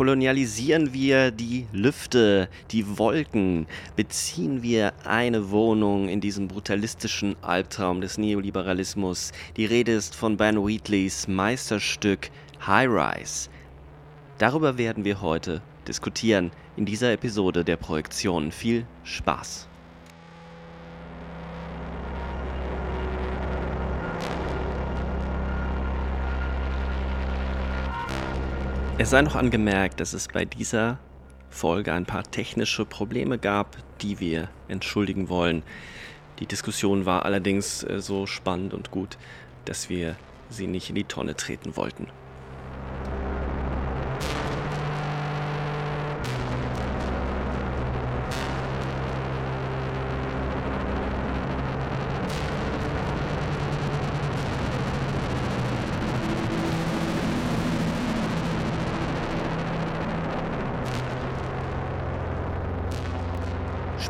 Kolonialisieren wir die Lüfte, die Wolken, beziehen wir eine Wohnung in diesem brutalistischen Albtraum des Neoliberalismus. Die Rede ist von Ben Wheatleys Meisterstück High Rise. Darüber werden wir heute diskutieren in dieser Episode der Projektion. Viel Spaß! Es sei noch angemerkt, dass es bei dieser Folge ein paar technische Probleme gab, die wir entschuldigen wollen. Die Diskussion war allerdings äh, so spannend und gut, dass wir sie nicht in die Tonne treten wollten.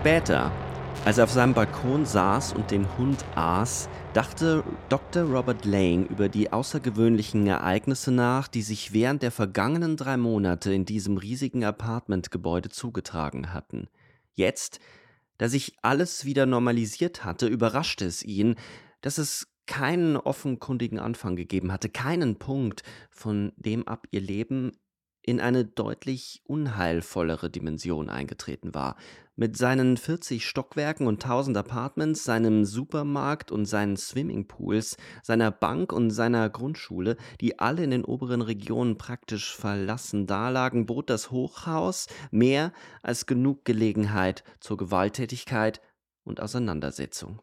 Später, als er auf seinem Balkon saß und den Hund aß, dachte Dr. Robert Lane über die außergewöhnlichen Ereignisse nach, die sich während der vergangenen drei Monate in diesem riesigen Apartmentgebäude zugetragen hatten. Jetzt, da sich alles wieder normalisiert hatte, überraschte es ihn, dass es keinen offenkundigen Anfang gegeben hatte, keinen Punkt, von dem ab ihr Leben in eine deutlich unheilvollere Dimension eingetreten war. Mit seinen 40 Stockwerken und 1000 Apartments, seinem Supermarkt und seinen Swimmingpools, seiner Bank und seiner Grundschule, die alle in den oberen Regionen praktisch verlassen dalagen, bot das Hochhaus mehr als genug Gelegenheit zur Gewalttätigkeit und Auseinandersetzung.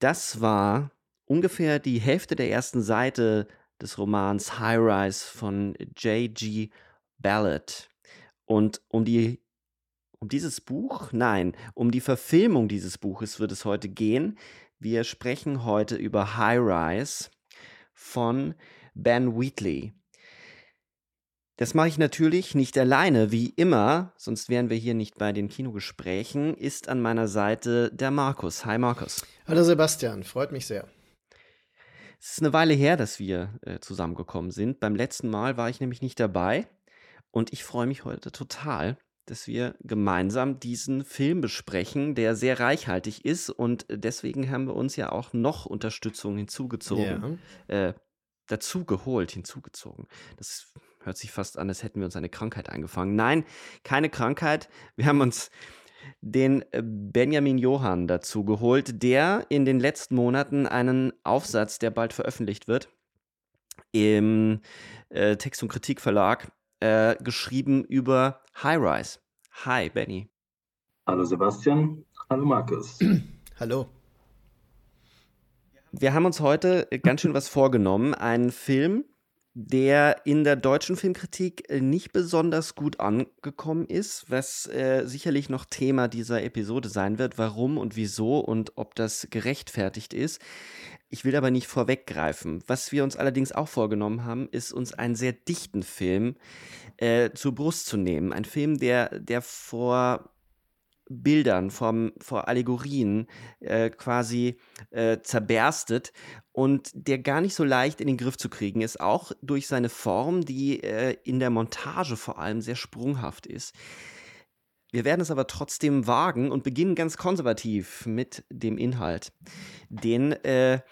Das war ungefähr die Hälfte der ersten Seite des Romans High Rise von J.G. Ballard. Und um die um dieses Buch, nein, um die Verfilmung dieses Buches wird es heute gehen. Wir sprechen heute über High Rise von Ben Wheatley. Das mache ich natürlich nicht alleine, wie immer, sonst wären wir hier nicht bei den Kinogesprächen, ist an meiner Seite der Markus. Hi Markus. Hallo Sebastian, freut mich sehr. Es ist eine Weile her, dass wir äh, zusammengekommen sind. Beim letzten Mal war ich nämlich nicht dabei und ich freue mich heute total, dass wir gemeinsam diesen Film besprechen, der sehr reichhaltig ist und deswegen haben wir uns ja auch noch Unterstützung hinzugezogen, ja. äh, dazu geholt, hinzugezogen. Das hört sich fast an, als hätten wir uns eine Krankheit eingefangen. Nein, keine Krankheit. Wir haben uns den äh, Benjamin Johann dazu geholt, der in den letzten Monaten einen Aufsatz, der bald veröffentlicht wird, im äh, Text- und Kritikverlag äh, geschrieben über High Rise. Hi, Benny. Hallo Sebastian. Hallo Markus. Hallo. Wir haben uns heute ganz schön was vorgenommen. Einen Film, der in der deutschen Filmkritik äh, nicht besonders gut angekommen ist, was äh, sicherlich noch Thema dieser Episode sein wird, warum und wieso und ob das gerechtfertigt ist. Ich will aber nicht vorweggreifen. Was wir uns allerdings auch vorgenommen haben, ist uns einen sehr dichten Film äh, zur Brust zu nehmen. Ein Film, der, der vor Bildern, vom, vor Allegorien äh, quasi äh, zerberstet und der gar nicht so leicht in den Griff zu kriegen ist, auch durch seine Form, die äh, in der Montage vor allem sehr sprunghaft ist. Wir werden es aber trotzdem wagen und beginnen ganz konservativ mit dem Inhalt, den äh,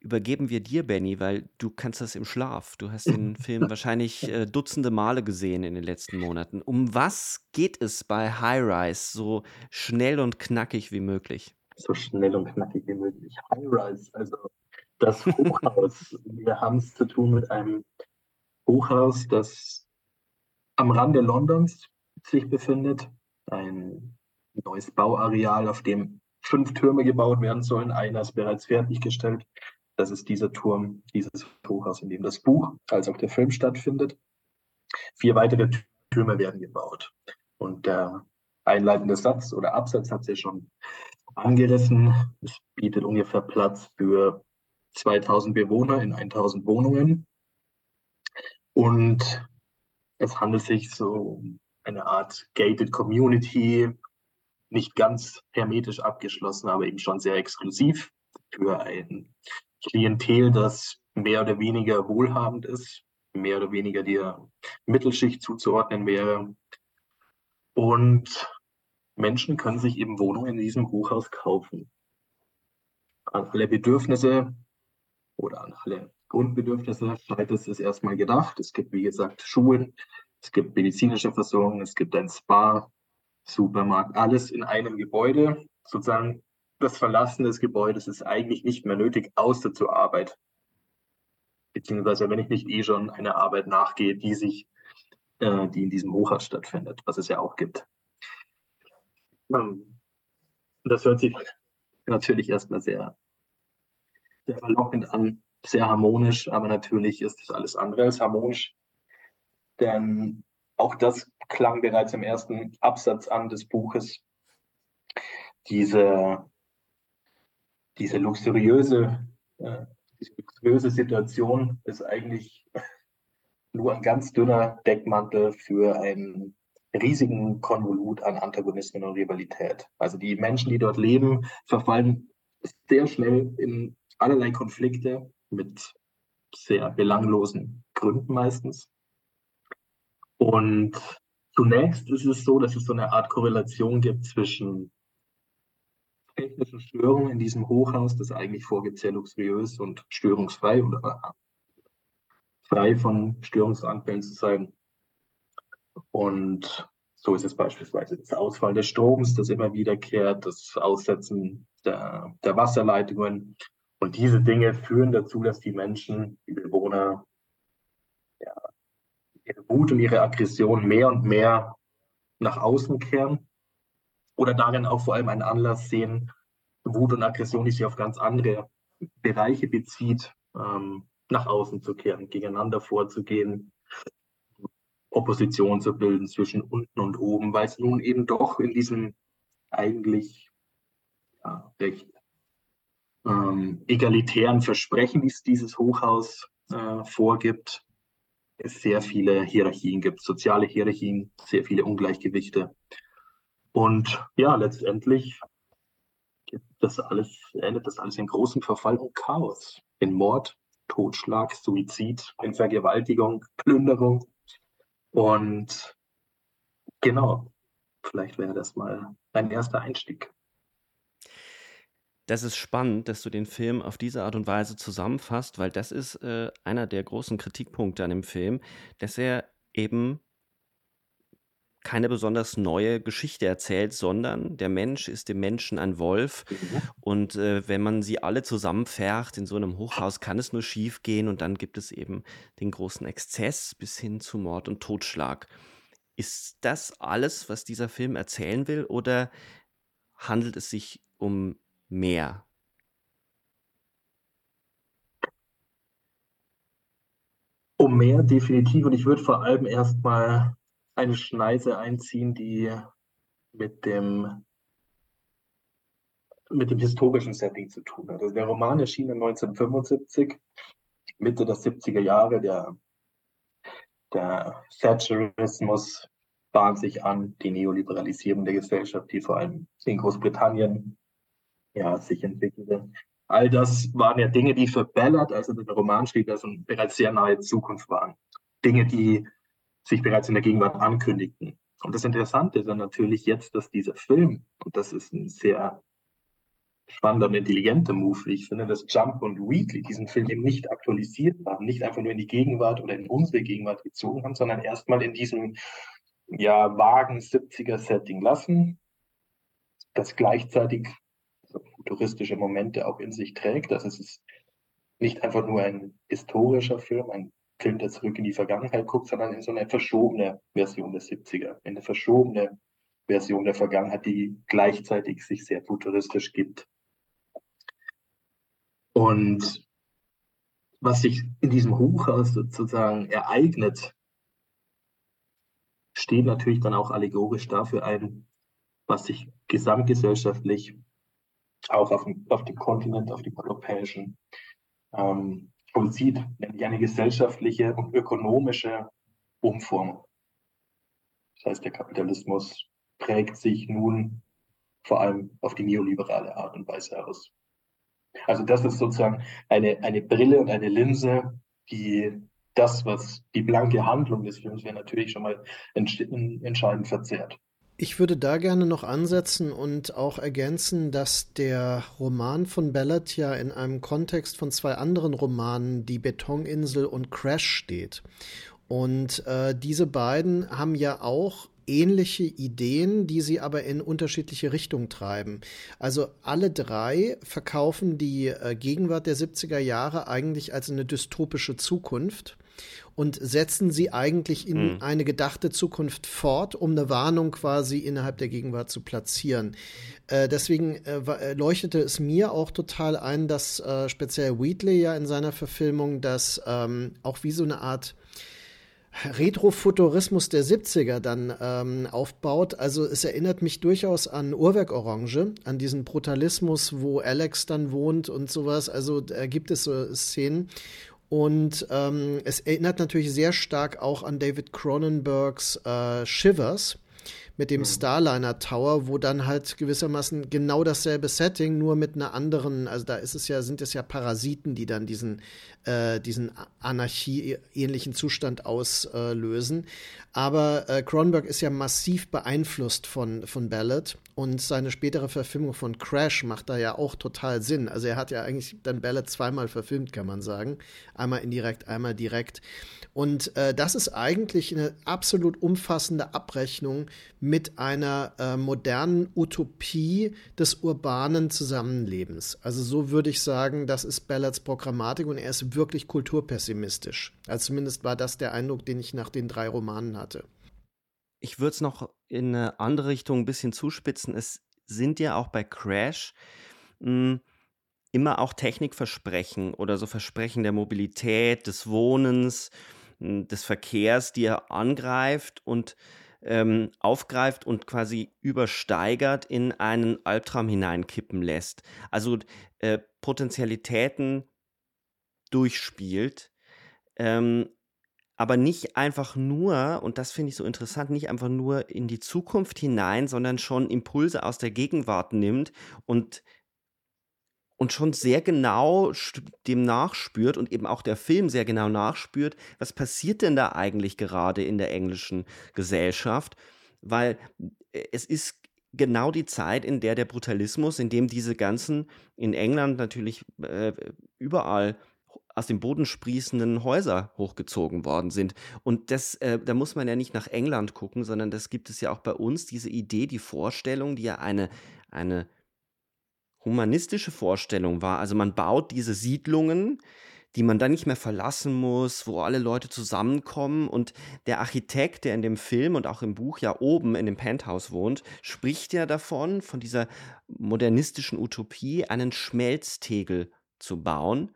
übergeben wir dir, Benny, weil du kannst das im Schlaf. Du hast den Film wahrscheinlich äh, dutzende Male gesehen in den letzten Monaten. Um was geht es bei High Rise so schnell und knackig wie möglich? So schnell und knackig wie möglich. High Rise, also das Hochhaus. wir haben es zu tun mit einem Hochhaus, das am Rande Londons sich befindet. Ein neues Bauareal, auf dem fünf Türme gebaut werden sollen. Einer ist bereits fertiggestellt. Das ist dieser Turm, dieses Hochhaus, in dem das Buch als auch der Film stattfindet. Vier weitere Türme werden gebaut. Und der einleitende Satz oder Absatz hat es ja schon angerissen. Es bietet ungefähr Platz für 2000 Bewohner in 1000 Wohnungen. Und es handelt sich so um eine Art gated Community, nicht ganz hermetisch abgeschlossen, aber eben schon sehr exklusiv für ein Klientel, das mehr oder weniger wohlhabend ist, mehr oder weniger der Mittelschicht zuzuordnen wäre. Und Menschen können sich eben Wohnungen in diesem Hochhaus kaufen. An alle Bedürfnisse oder an alle Grundbedürfnisse scheint es erstmal gedacht. Es gibt, wie gesagt, Schulen, es gibt medizinische Versorgung, es gibt ein Spa, Supermarkt, alles in einem Gebäude. Sozusagen das Verlassen des Gebäudes ist eigentlich nicht mehr nötig, außer zur Arbeit. Beziehungsweise wenn ich nicht eh schon einer Arbeit nachgehe, die sich, äh, die in diesem Hochhaus stattfindet, was es ja auch gibt. Ähm, das hört sich natürlich erstmal sehr, sehr verlockend an, sehr harmonisch, aber natürlich ist das alles andere als harmonisch. Denn auch das klang bereits im ersten Absatz an des Buches. Diese, diese luxuriöse, äh, diese luxuriöse Situation ist eigentlich nur ein ganz dünner Deckmantel für einen riesigen Konvolut an Antagonismen und Rivalität. Also die Menschen, die dort leben, verfallen sehr schnell in allerlei Konflikte mit sehr belanglosen Gründen meistens. Und zunächst ist es so, dass es so eine Art Korrelation gibt zwischen technischen Störungen in diesem Hochhaus, das eigentlich vorgibt, sehr luxuriös und störungsfrei oder frei von Störungsanfällen zu sein. Und so ist es beispielsweise das Ausfall des Stroms, das immer wiederkehrt, das Aussetzen der, der Wasserleitungen. Und diese Dinge führen dazu, dass die Menschen, die Bewohner, ja, ihre Wut und ihre Aggression mehr und mehr nach außen kehren oder darin auch vor allem einen Anlass sehen, Wut und Aggression, die sich auf ganz andere Bereiche bezieht, ähm, nach außen zu kehren, gegeneinander vorzugehen, Opposition zu bilden zwischen unten und oben, weil es nun eben doch in diesem eigentlich ja, recht ähm, egalitären Versprechen, die es dieses Hochhaus äh, vorgibt, es sehr viele Hierarchien gibt, soziale Hierarchien, sehr viele Ungleichgewichte. Und ja, letztendlich das alles, endet das alles in großem Verfall und Chaos. In Mord, Totschlag, Suizid, in Vergewaltigung, Plünderung. Und genau, vielleicht wäre das mal ein erster Einstieg. Das ist spannend, dass du den Film auf diese Art und Weise zusammenfasst, weil das ist äh, einer der großen Kritikpunkte an dem Film, dass er eben keine besonders neue Geschichte erzählt, sondern der Mensch ist dem Menschen ein Wolf. Mhm. Und äh, wenn man sie alle zusammenfährt in so einem Hochhaus, kann es nur schief gehen und dann gibt es eben den großen Exzess bis hin zu Mord und Totschlag. Ist das alles, was dieser Film erzählen will, oder handelt es sich um mehr? Um mehr definitiv und ich würde vor allem erstmal eine Schneise einziehen, die mit dem, mit dem historischen Setting zu tun hat. Also der Roman erschien 1975, Mitte der 70er Jahre. Der, der Thatcherismus bahnt sich an, die Neoliberalisierung der Gesellschaft, die vor allem in Großbritannien ja, sich entwickelte. All das waren ja Dinge, die für Ballard, also der Roman schrieb, also bereits sehr nahe Zukunft waren. Dinge, die sich bereits in der Gegenwart ankündigten. Und das Interessante ist dann natürlich jetzt, dass dieser Film, und das ist ein sehr spannender und intelligenter Move, ich finde, dass Jump und Wheatley diesen Film eben nicht aktualisiert haben, nicht einfach nur in die Gegenwart oder in unsere Gegenwart gezogen haben, sondern erstmal in diesem ja, vagen 70er-Setting lassen, das gleichzeitig futuristische Momente auch in sich trägt. Also es ist nicht einfach nur ein historischer Film, ein Film, der zurück in die Vergangenheit guckt, sondern in so eine verschobene Version der 70er, eine verschobene Version der Vergangenheit, die gleichzeitig sich sehr futuristisch gibt. Und was sich in diesem Hochhaus sozusagen ereignet, steht natürlich dann auch allegorisch dafür ein, was sich gesamtgesellschaftlich auch auf dem, auf dem Kontinent, auf dem europäischen ähm, vollzieht, nämlich eine gesellschaftliche und ökonomische Umformung. Das heißt, der Kapitalismus prägt sich nun vor allem auf die neoliberale Art und Weise aus. Also das ist sozusagen eine, eine Brille und eine Linse, die das, was die blanke Handlung des Films wäre, natürlich schon mal entscheidend verzerrt. Ich würde da gerne noch ansetzen und auch ergänzen, dass der Roman von Ballard ja in einem Kontext von zwei anderen Romanen, Die Betoninsel und Crash, steht. Und äh, diese beiden haben ja auch ähnliche Ideen, die sie aber in unterschiedliche Richtungen treiben. Also alle drei verkaufen die äh, Gegenwart der 70er Jahre eigentlich als eine dystopische Zukunft und setzen sie eigentlich in mhm. eine gedachte Zukunft fort, um eine Warnung quasi innerhalb der Gegenwart zu platzieren. Äh, deswegen äh, äh, leuchtete es mir auch total ein, dass äh, speziell Wheatley ja in seiner Verfilmung das ähm, auch wie so eine Art Retrofuturismus der 70er dann ähm, aufbaut. Also es erinnert mich durchaus an Uhrwerk Orange, an diesen Brutalismus, wo Alex dann wohnt und sowas. Also da gibt es so Szenen. Und ähm, es erinnert natürlich sehr stark auch an David Cronenbergs äh, Shivers mit dem mhm. Starliner Tower, wo dann halt gewissermaßen genau dasselbe Setting, nur mit einer anderen, also da ist es ja, sind es ja Parasiten, die dann diesen, äh, diesen Anarchie-ähnlichen Zustand auslösen. Aber äh, Cronenberg ist ja massiv beeinflusst von, von Ballad und seine spätere Verfilmung von Crash macht da ja auch total Sinn. Also er hat ja eigentlich dann Ballad zweimal verfilmt, kann man sagen. Einmal indirekt, einmal direkt. Und äh, das ist eigentlich eine absolut umfassende Abrechnung mit einer äh, modernen Utopie des urbanen Zusammenlebens. Also so würde ich sagen, das ist Ballads Programmatik und er ist wirklich kulturpessimistisch. Also zumindest war das der Eindruck, den ich nach den drei Romanen hatte. Ich würde es noch in eine andere Richtung ein bisschen zuspitzen. Es sind ja auch bei Crash hm, immer auch Technikversprechen oder so Versprechen der Mobilität, des Wohnens, hm, des Verkehrs, die er angreift und ähm, aufgreift und quasi übersteigert in einen Albtraum hineinkippen lässt. Also äh, Potentialitäten durchspielt. Ähm, aber nicht einfach nur, und das finde ich so interessant, nicht einfach nur in die Zukunft hinein, sondern schon Impulse aus der Gegenwart nimmt und, und schon sehr genau dem nachspürt und eben auch der Film sehr genau nachspürt, was passiert denn da eigentlich gerade in der englischen Gesellschaft, weil äh, es ist genau die Zeit, in der der Brutalismus, in dem diese ganzen, in England natürlich äh, überall aus dem Boden sprießenden Häuser hochgezogen worden sind. Und das, äh, da muss man ja nicht nach England gucken, sondern das gibt es ja auch bei uns, diese Idee, die Vorstellung, die ja eine, eine humanistische Vorstellung war. Also man baut diese Siedlungen, die man dann nicht mehr verlassen muss, wo alle Leute zusammenkommen. Und der Architekt, der in dem Film und auch im Buch ja oben in dem Penthouse wohnt, spricht ja davon, von dieser modernistischen Utopie, einen Schmelztegel zu bauen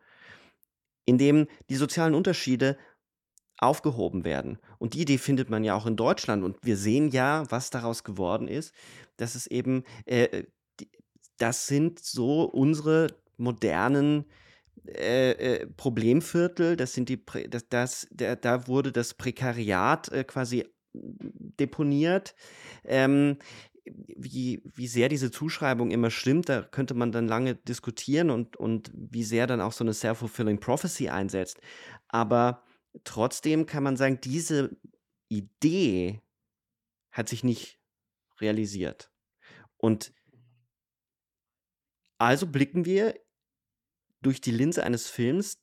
in dem die sozialen Unterschiede aufgehoben werden. Und die Idee findet man ja auch in Deutschland. Und wir sehen ja, was daraus geworden ist, dass es eben, äh, das sind so unsere modernen äh, äh, Problemviertel, das sind die, das, das, der, da wurde das Prekariat äh, quasi deponiert. Ähm, wie, wie sehr diese Zuschreibung immer stimmt, da könnte man dann lange diskutieren und, und wie sehr dann auch so eine self-fulfilling prophecy einsetzt. Aber trotzdem kann man sagen, diese Idee hat sich nicht realisiert. Und Also blicken wir durch die Linse eines Films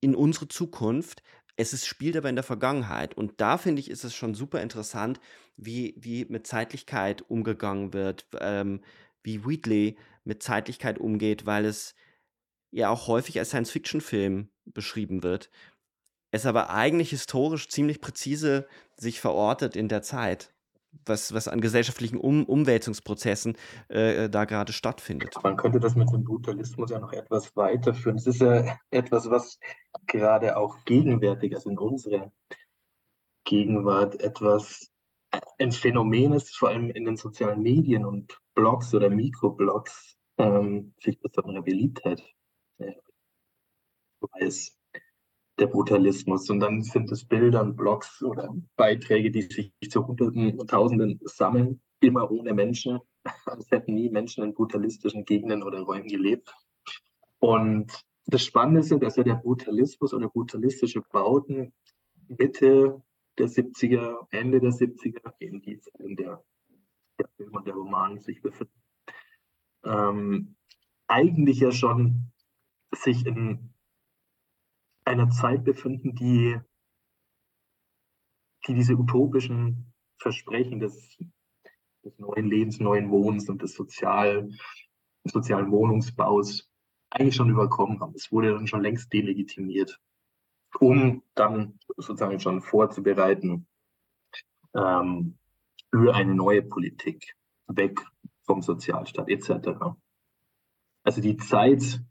in unsere Zukunft. Es ist, spielt aber in der Vergangenheit. Und da finde ich, ist es schon super interessant, wie, wie mit Zeitlichkeit umgegangen wird, ähm, wie Wheatley mit Zeitlichkeit umgeht, weil es ja auch häufig als Science-Fiction-Film beschrieben wird. Es aber eigentlich historisch ziemlich präzise sich verortet in der Zeit was, was an gesellschaftlichen um Umwälzungsprozessen äh, da gerade stattfindet. Man könnte das mit dem Brutalismus ja noch etwas weiterführen. Es ist ja etwas, was gerade auch gegenwärtig, also in unserer Gegenwart, etwas ein Phänomen ist, vor allem in den sozialen Medien und Blogs oder Mikroblogs, ähm, sich besondere Beliebtheit äh, weiß der Brutalismus. Und dann sind es Bilder und Blogs oder Beiträge, die sich zu Hunderten und Tausenden sammeln, immer ohne Menschen, als hätten nie Menschen in brutalistischen Gegenden oder Räumen gelebt. Und das Spannende ist, dass ja der Brutalismus oder brutalistische Bauten Mitte der 70er, Ende der 70er, eben die in der der Film und der Roman sich befinden, ähm, eigentlich ja schon sich in einer Zeit befinden, die, die diese utopischen Versprechen des, des neuen Lebens, neuen Wohnens und des sozial, sozialen Wohnungsbaus eigentlich schon überkommen haben. Es wurde dann schon längst delegitimiert, um dann sozusagen schon vorzubereiten ähm, für eine neue Politik, weg vom Sozialstaat etc. Also die Zeit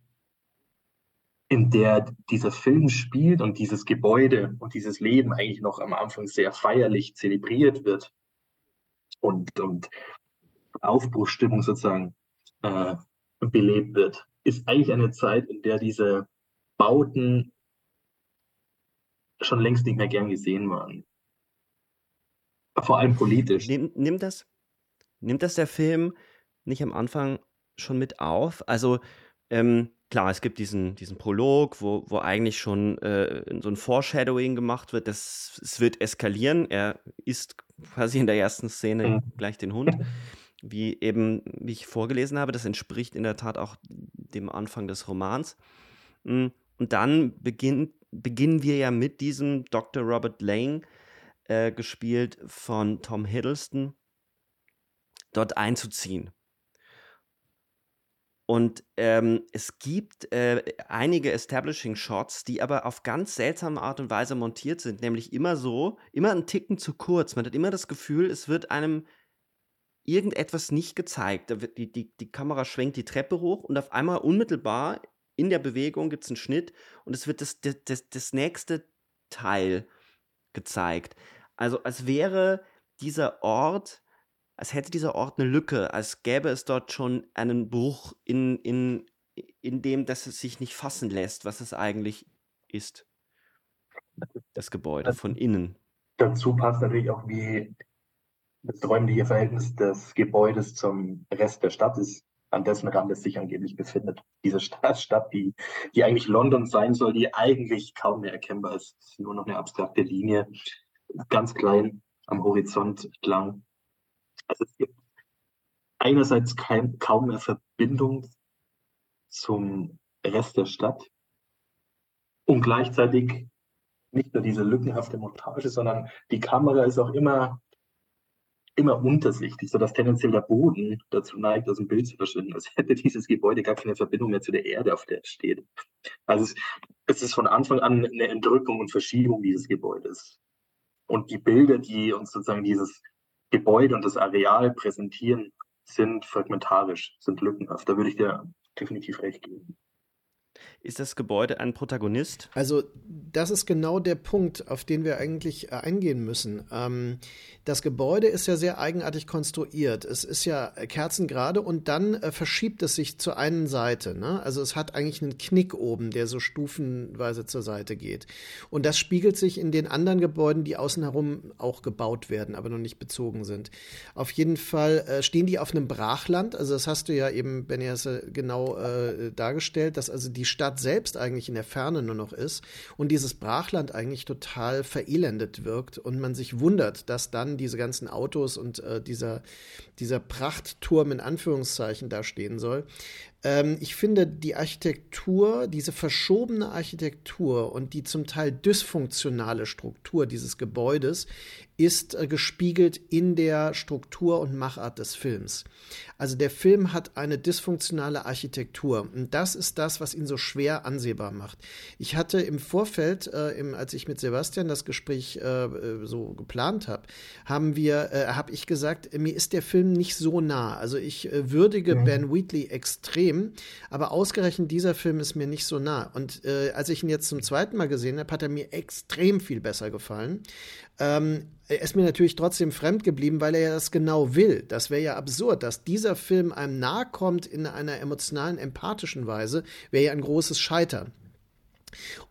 in der dieser Film spielt und dieses Gebäude und dieses Leben eigentlich noch am Anfang sehr feierlich zelebriert wird und, und Aufbruchstimmung sozusagen äh, belebt wird, ist eigentlich eine Zeit, in der diese Bauten schon längst nicht mehr gern gesehen waren. Vor allem politisch. Nimm, nimmt, das, nimmt das der Film nicht am Anfang schon mit auf? Also ähm, klar, es gibt diesen, diesen Prolog, wo, wo eigentlich schon äh, so ein Foreshadowing gemacht wird, dass es wird eskalieren. Er isst quasi in der ersten Szene mhm. gleich den Hund. Wie eben, wie ich vorgelesen habe, das entspricht in der Tat auch dem Anfang des Romans. Mm, und dann beginn, beginnen wir ja mit diesem Dr. Robert Lane, äh, gespielt von Tom Hiddleston, dort einzuziehen. Und ähm, es gibt äh, einige Establishing Shots, die aber auf ganz seltsame Art und Weise montiert sind, nämlich immer so, immer einen Ticken zu kurz. Man hat immer das Gefühl, es wird einem irgendetwas nicht gezeigt. Die, die, die Kamera schwenkt die Treppe hoch und auf einmal unmittelbar in der Bewegung gibt es einen Schnitt und es wird das, das, das nächste Teil gezeigt. Also als wäre dieser Ort als hätte dieser Ort eine Lücke, als gäbe es dort schon einen Bruch in, in, in dem, dass es sich nicht fassen lässt, was es eigentlich ist. Das Gebäude von innen. Dazu passt natürlich auch, wie das räumliche Verhältnis des Gebäudes zum Rest der Stadt ist, an dessen Rand es sich angeblich befindet. Diese Stadt, die, die eigentlich London sein soll, die eigentlich kaum mehr erkennbar ist. Nur noch eine abstrakte Linie, ganz klein am Horizont entlang. Also es gibt einerseits kein, kaum mehr Verbindung zum Rest der Stadt und gleichzeitig nicht nur diese lückenhafte Montage, sondern die Kamera ist auch immer, immer untersichtig, sodass tendenziell der Boden dazu neigt, aus dem Bild zu verschwinden, als hätte dieses Gebäude gar keine Verbindung mehr zu der Erde, auf der es steht. Also es, es ist von Anfang an eine Entrückung und Verschiebung dieses Gebäudes. Und die Bilder, die uns sozusagen dieses Gebäude und das Areal präsentieren, sind fragmentarisch, sind lückenhaft. Da würde ich dir definitiv recht geben. Ist das Gebäude ein Protagonist? Also das ist genau der Punkt, auf den wir eigentlich äh, eingehen müssen. Ähm, das Gebäude ist ja sehr eigenartig konstruiert. Es ist ja kerzengerade und dann äh, verschiebt es sich zur einen Seite. Ne? Also es hat eigentlich einen Knick oben, der so stufenweise zur Seite geht. Und das spiegelt sich in den anderen Gebäuden, die außen herum auch gebaut werden, aber noch nicht bezogen sind. Auf jeden Fall äh, stehen die auf einem Brachland. Also das hast du ja eben, Benny, genau äh, dargestellt, dass also die Stadt selbst eigentlich in der Ferne nur noch ist und dieses Brachland eigentlich total verelendet wirkt und man sich wundert, dass dann diese ganzen Autos und äh, dieser, dieser Prachtturm in Anführungszeichen da stehen soll. Ähm, ich finde die Architektur, diese verschobene Architektur und die zum Teil dysfunktionale Struktur dieses Gebäudes ist äh, gespiegelt in der Struktur und Machart des Films. Also der Film hat eine dysfunktionale Architektur und das ist das, was ihn so schwer ansehbar macht. Ich hatte im Vorfeld, äh, im, als ich mit Sebastian das Gespräch äh, äh so geplant habe, haben wir, äh, habe ich gesagt, mir ist der Film nicht so nah. Also ich äh, würdige ja. Ben Wheatley extrem, aber ausgerechnet dieser Film ist mir nicht so nah. Und äh, als ich ihn jetzt zum zweiten Mal gesehen habe, hat er mir extrem viel besser gefallen. Ähm, er ist mir natürlich trotzdem fremd geblieben, weil er ja das genau will. Das wäre ja absurd, dass dieser Film einem nahe kommt in einer emotionalen, empathischen Weise, wäre ja ein großes Scheitern.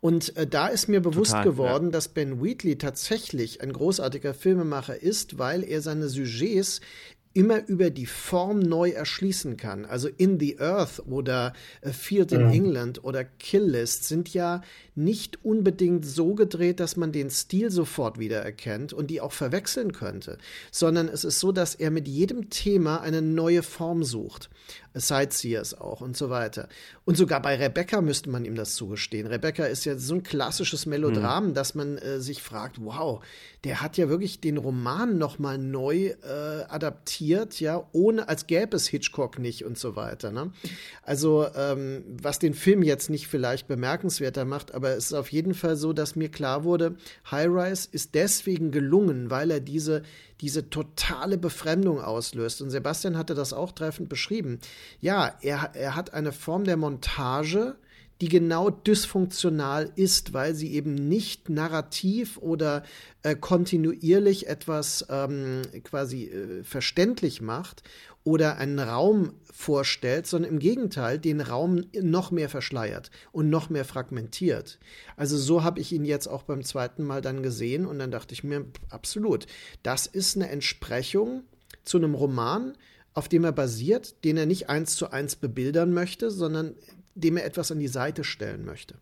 Und äh, da ist mir bewusst Total, geworden, ja. dass Ben Wheatley tatsächlich ein großartiger Filmemacher ist, weil er seine Sujets immer über die Form neu erschließen kann. Also In the Earth oder A Field in mhm. England oder Kill List sind ja nicht unbedingt so gedreht, dass man den Stil sofort wiedererkennt und die auch verwechseln könnte, sondern es ist so, dass er mit jedem Thema eine neue Form sucht. Sightseers auch und so weiter. Und sogar bei Rebecca müsste man ihm das zugestehen. Rebecca ist ja so ein klassisches Melodram, mhm. dass man äh, sich fragt, wow, der hat ja wirklich den Roman noch mal neu äh, adaptiert, ja, ohne als gäbe es Hitchcock nicht und so weiter. Ne? Also ähm, was den Film jetzt nicht vielleicht bemerkenswerter macht, aber es ist auf jeden Fall so, dass mir klar wurde, High Rise ist deswegen gelungen, weil er diese, diese totale Befremdung auslöst. Und Sebastian hatte das auch treffend beschrieben. Ja, er, er hat eine Form der Montage, die genau dysfunktional ist, weil sie eben nicht narrativ oder äh, kontinuierlich etwas ähm, quasi äh, verständlich macht oder einen Raum vorstellt, sondern im Gegenteil den Raum noch mehr verschleiert und noch mehr fragmentiert. Also so habe ich ihn jetzt auch beim zweiten Mal dann gesehen und dann dachte ich mir, absolut, das ist eine Entsprechung zu einem Roman, auf dem er basiert, den er nicht eins zu eins bebildern möchte, sondern dem er etwas an die Seite stellen möchte.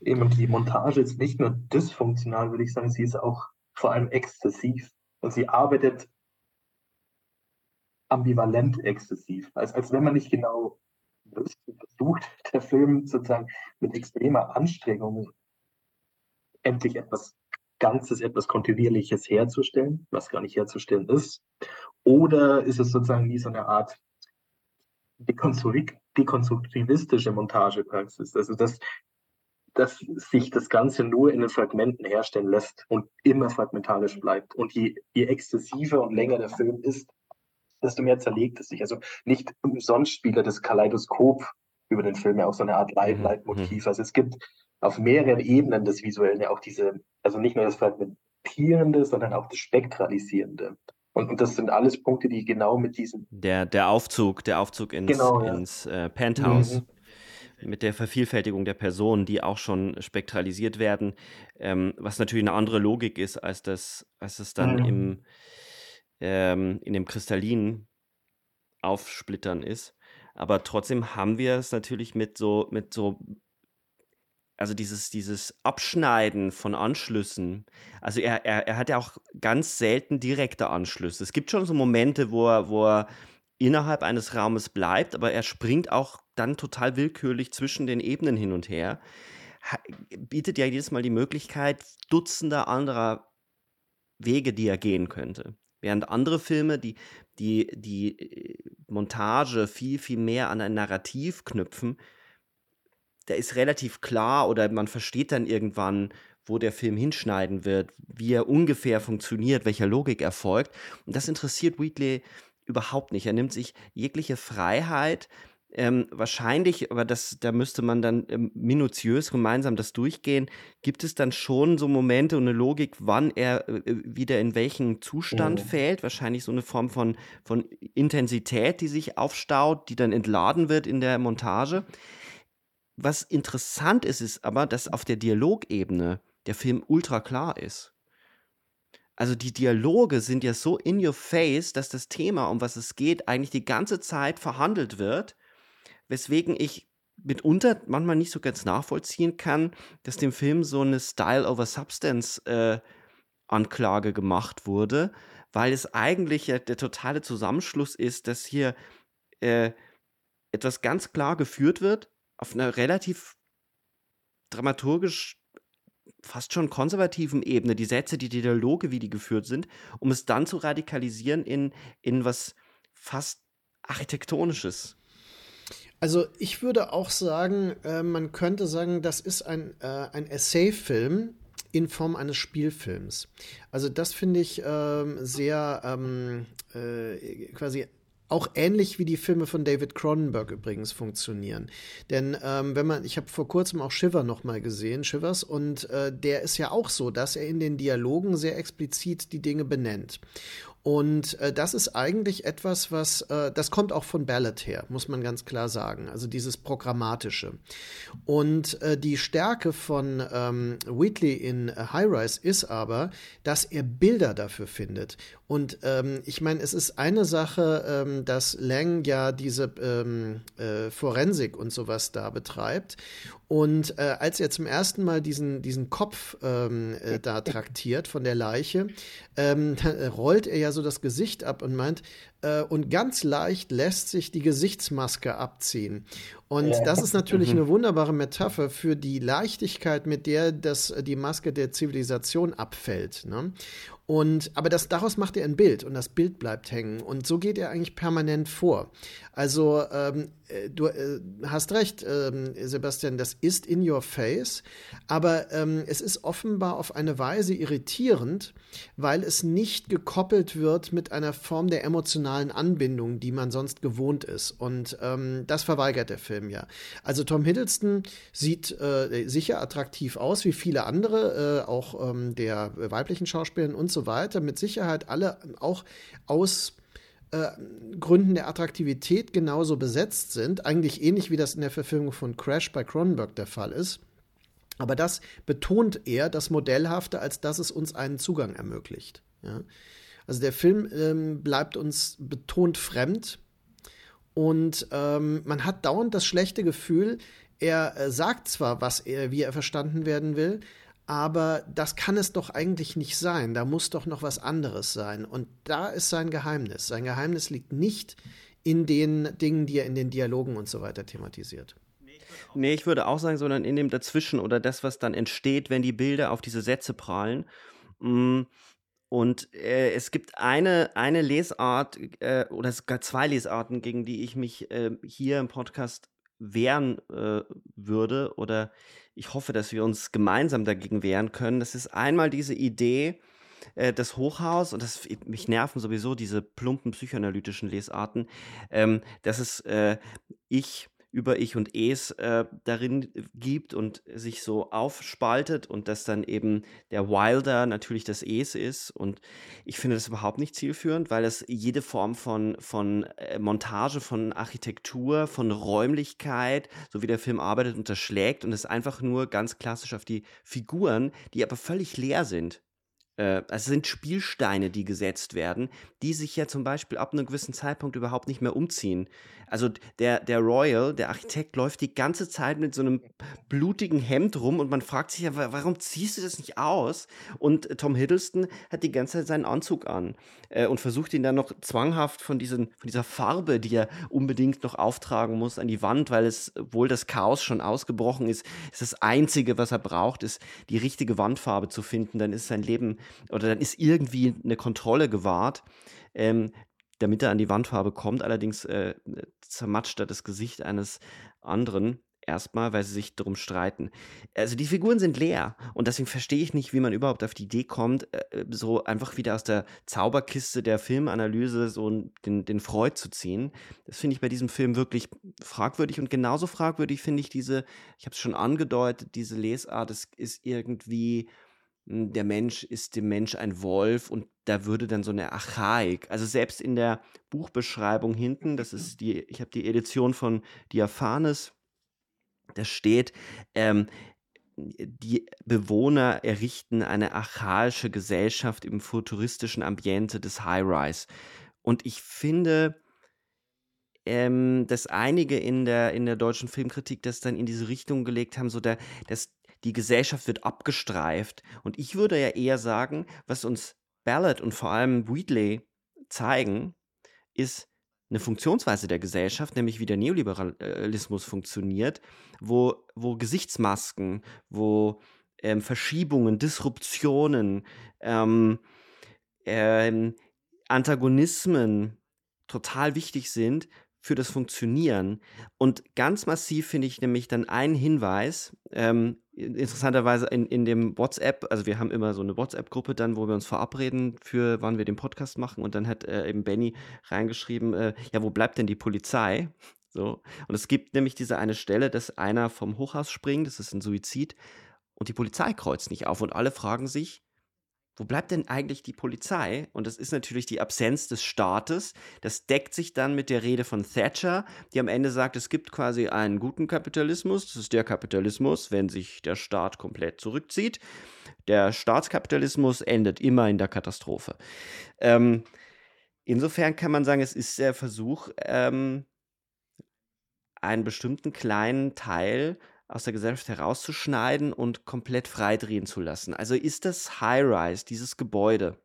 Eben, die Montage ist nicht nur dysfunktional, würde ich sagen, sie ist auch vor allem exzessiv. Und sie arbeitet ambivalent exzessiv. Als, als wenn man nicht genau versucht, der Film sozusagen mit extremer Anstrengung endlich etwas Ganzes, etwas Kontinuierliches herzustellen, was gar nicht herzustellen ist. Oder ist es sozusagen wie so eine Art dekonstruktivistische Montagepraxis? Also, dass, dass sich das Ganze nur in den Fragmenten herstellen lässt und immer fragmentarisch bleibt. Und je, je exzessiver und länger der Film ist, desto mehr zerlegt es sich. Also nicht umsonst spielt er das Kaleidoskop über den Film ja auch so eine Art Leit mhm. Leitmotiv. Also es gibt auf mehreren Ebenen des Visuellen ja auch diese, also nicht nur das Fragmentierende, sondern auch das Spektralisierende. Und, und das sind alles Punkte, die genau mit diesem. Der, der Aufzug, der Aufzug ins, genau, ja. ins äh, Penthouse. Mhm mit der Vervielfältigung der Personen, die auch schon spektralisiert werden, ähm, was natürlich eine andere Logik ist, als das, als es dann mhm. im, ähm, in dem kristallinen Aufsplittern ist. Aber trotzdem haben wir es natürlich mit so, mit so, also dieses, dieses Abschneiden von Anschlüssen. Also er, er, er hat ja auch ganz selten direkte Anschlüsse. Es gibt schon so Momente, wo er, wo er innerhalb eines Raumes bleibt, aber er springt auch dann total willkürlich zwischen den Ebenen hin und her. bietet ja jedes Mal die Möglichkeit Dutzender anderer Wege, die er gehen könnte. Während andere Filme, die, die, die äh, Montage viel, viel mehr an ein Narrativ knüpfen, da ist relativ klar oder man versteht dann irgendwann, wo der Film hinschneiden wird, wie er ungefähr funktioniert, welcher Logik erfolgt. Und das interessiert Wheatley überhaupt nicht. Er nimmt sich jegliche Freiheit, ähm, wahrscheinlich, aber das, da müsste man dann ähm, minutiös gemeinsam das durchgehen. Gibt es dann schon so Momente und eine Logik, wann er äh, wieder in welchen Zustand oh. fällt? Wahrscheinlich so eine Form von, von Intensität, die sich aufstaut, die dann entladen wird in der Montage. Was interessant ist, ist aber, dass auf der Dialogebene der Film ultra klar ist. Also die Dialoge sind ja so in your face, dass das Thema, um was es geht, eigentlich die ganze Zeit verhandelt wird weswegen ich mitunter manchmal nicht so ganz nachvollziehen kann, dass dem Film so eine Style over Substance äh, Anklage gemacht wurde, weil es eigentlich ja der totale Zusammenschluss ist, dass hier äh, etwas ganz klar geführt wird, auf einer relativ dramaturgisch fast schon konservativen Ebene, die Sätze, die Dialoge, wie die geführt sind, um es dann zu radikalisieren in, in was fast Architektonisches. Also ich würde auch sagen, äh, man könnte sagen, das ist ein, äh, ein Essay-Film in Form eines Spielfilms. Also das finde ich ähm, sehr ähm, äh, quasi auch ähnlich wie die Filme von David Cronenberg übrigens funktionieren. Denn ähm, wenn man, ich habe vor kurzem auch Shiver noch mal gesehen, Shivers, und äh, der ist ja auch so, dass er in den Dialogen sehr explizit die Dinge benennt. Und äh, das ist eigentlich etwas, was, äh, das kommt auch von Ballard her, muss man ganz klar sagen. Also dieses Programmatische. Und äh, die Stärke von ähm, Wheatley in High Rise ist aber, dass er Bilder dafür findet. Und ähm, ich meine, es ist eine Sache, ähm, dass Lang ja diese ähm, äh, Forensik und sowas da betreibt. Und äh, als er zum ersten Mal diesen, diesen Kopf ähm, äh, da traktiert von der Leiche, ähm, rollt er ja so das Gesicht ab und meint, äh, und ganz leicht lässt sich die Gesichtsmaske abziehen. Und ja. das ist natürlich mhm. eine wunderbare Metapher für die Leichtigkeit, mit der das, die Maske der Zivilisation abfällt. Ne? Und, aber das, daraus macht er ein Bild und das Bild bleibt hängen. Und so geht er eigentlich permanent vor. Also, ähm, äh, du äh, hast recht, ähm, Sebastian, das ist in your face, aber ähm, es ist offenbar auf eine Weise irritierend, weil es nicht gekoppelt wird mit einer Form der emotionalen Anbindung, die man sonst gewohnt ist. Und ähm, das verweigert der Film ja. Also, Tom Hiddleston sieht äh, sicher attraktiv aus, wie viele andere, äh, auch ähm, der weiblichen Schauspielerin und so so weiter, mit Sicherheit alle auch aus äh, Gründen der Attraktivität genauso besetzt sind. Eigentlich ähnlich wie das in der Verfilmung von Crash bei Cronenberg der Fall ist. Aber das betont eher das Modellhafte, als dass es uns einen Zugang ermöglicht. Ja? Also der Film ähm, bleibt uns betont fremd und ähm, man hat dauernd das schlechte Gefühl, er äh, sagt zwar, was er, wie er verstanden werden will, aber das kann es doch eigentlich nicht sein. Da muss doch noch was anderes sein. Und da ist sein Geheimnis. Sein Geheimnis liegt nicht in den Dingen, die er in den Dialogen und so weiter thematisiert. Nee, ich würde auch sagen, sondern in dem Dazwischen oder das, was dann entsteht, wenn die Bilder auf diese Sätze prallen. Mm, und äh, es gibt eine, eine Lesart äh, oder sogar zwei Lesarten, gegen die ich mich äh, hier im Podcast wehren äh, würde oder ich hoffe, dass wir uns gemeinsam dagegen wehren können. Das ist einmal diese Idee, äh, das Hochhaus, und das, mich nerven sowieso diese plumpen psychoanalytischen Lesarten, ähm, dass es äh, ich über Ich und Es äh, darin gibt und sich so aufspaltet und dass dann eben der Wilder natürlich das Es ist. Und ich finde das überhaupt nicht zielführend, weil es jede Form von, von äh, Montage, von Architektur, von Räumlichkeit, so wie der Film arbeitet, unterschlägt und es einfach nur ganz klassisch auf die Figuren, die aber völlig leer sind, äh, es sind Spielsteine, die gesetzt werden, die sich ja zum Beispiel ab einem gewissen Zeitpunkt überhaupt nicht mehr umziehen. Also der, der Royal, der Architekt, läuft die ganze Zeit mit so einem blutigen Hemd rum und man fragt sich ja, warum ziehst du das nicht aus? Und Tom Hiddleston hat die ganze Zeit seinen Anzug an äh, und versucht ihn dann noch zwanghaft von, diesen, von dieser Farbe, die er unbedingt noch auftragen muss, an die Wand, weil es, wohl das Chaos schon ausgebrochen ist, ist das Einzige, was er braucht, ist die richtige Wandfarbe zu finden. Dann ist sein Leben oder dann ist irgendwie eine Kontrolle gewahrt. Ähm, damit er an die Wandfarbe kommt. Allerdings äh, zermatscht er das Gesicht eines anderen erstmal, weil sie sich darum streiten. Also die Figuren sind leer und deswegen verstehe ich nicht, wie man überhaupt auf die Idee kommt, äh, so einfach wieder aus der Zauberkiste der Filmanalyse so den, den Freud zu ziehen. Das finde ich bei diesem Film wirklich fragwürdig und genauso fragwürdig finde ich diese, ich habe es schon angedeutet, diese Lesart, es ist irgendwie der Mensch ist dem Mensch ein Wolf und da würde dann so eine Archaik, also selbst in der Buchbeschreibung hinten, das ist die, ich habe die Edition von Diaphanes, da steht, ähm, die Bewohner errichten eine archaische Gesellschaft im futuristischen Ambiente des High-Rise. Und ich finde, ähm, dass einige in der, in der deutschen Filmkritik das dann in diese Richtung gelegt haben, so der, das, die Gesellschaft wird abgestreift. Und ich würde ja eher sagen, was uns Ballard und vor allem Wheatley zeigen, ist eine Funktionsweise der Gesellschaft, nämlich wie der Neoliberalismus funktioniert, wo, wo Gesichtsmasken, wo ähm, Verschiebungen, Disruptionen, ähm, ähm, Antagonismen total wichtig sind für das Funktionieren. Und ganz massiv finde ich nämlich dann einen Hinweis, ähm, interessanterweise in, in dem WhatsApp, also wir haben immer so eine WhatsApp-Gruppe dann, wo wir uns verabreden für wann wir den Podcast machen und dann hat äh, eben Benny reingeschrieben, äh, ja, wo bleibt denn die Polizei? So. Und es gibt nämlich diese eine Stelle, dass einer vom Hochhaus springt, das ist ein Suizid, und die Polizei kreuzt nicht auf und alle fragen sich, wo bleibt denn eigentlich die Polizei? Und das ist natürlich die Absenz des Staates. Das deckt sich dann mit der Rede von Thatcher, die am Ende sagt, es gibt quasi einen guten Kapitalismus. Das ist der Kapitalismus, wenn sich der Staat komplett zurückzieht. Der Staatskapitalismus endet immer in der Katastrophe. Ähm, insofern kann man sagen, es ist der Versuch, ähm, einen bestimmten kleinen Teil aus der Gesellschaft herauszuschneiden und komplett freidrehen zu lassen. Also ist das High-Rise, dieses Gebäude,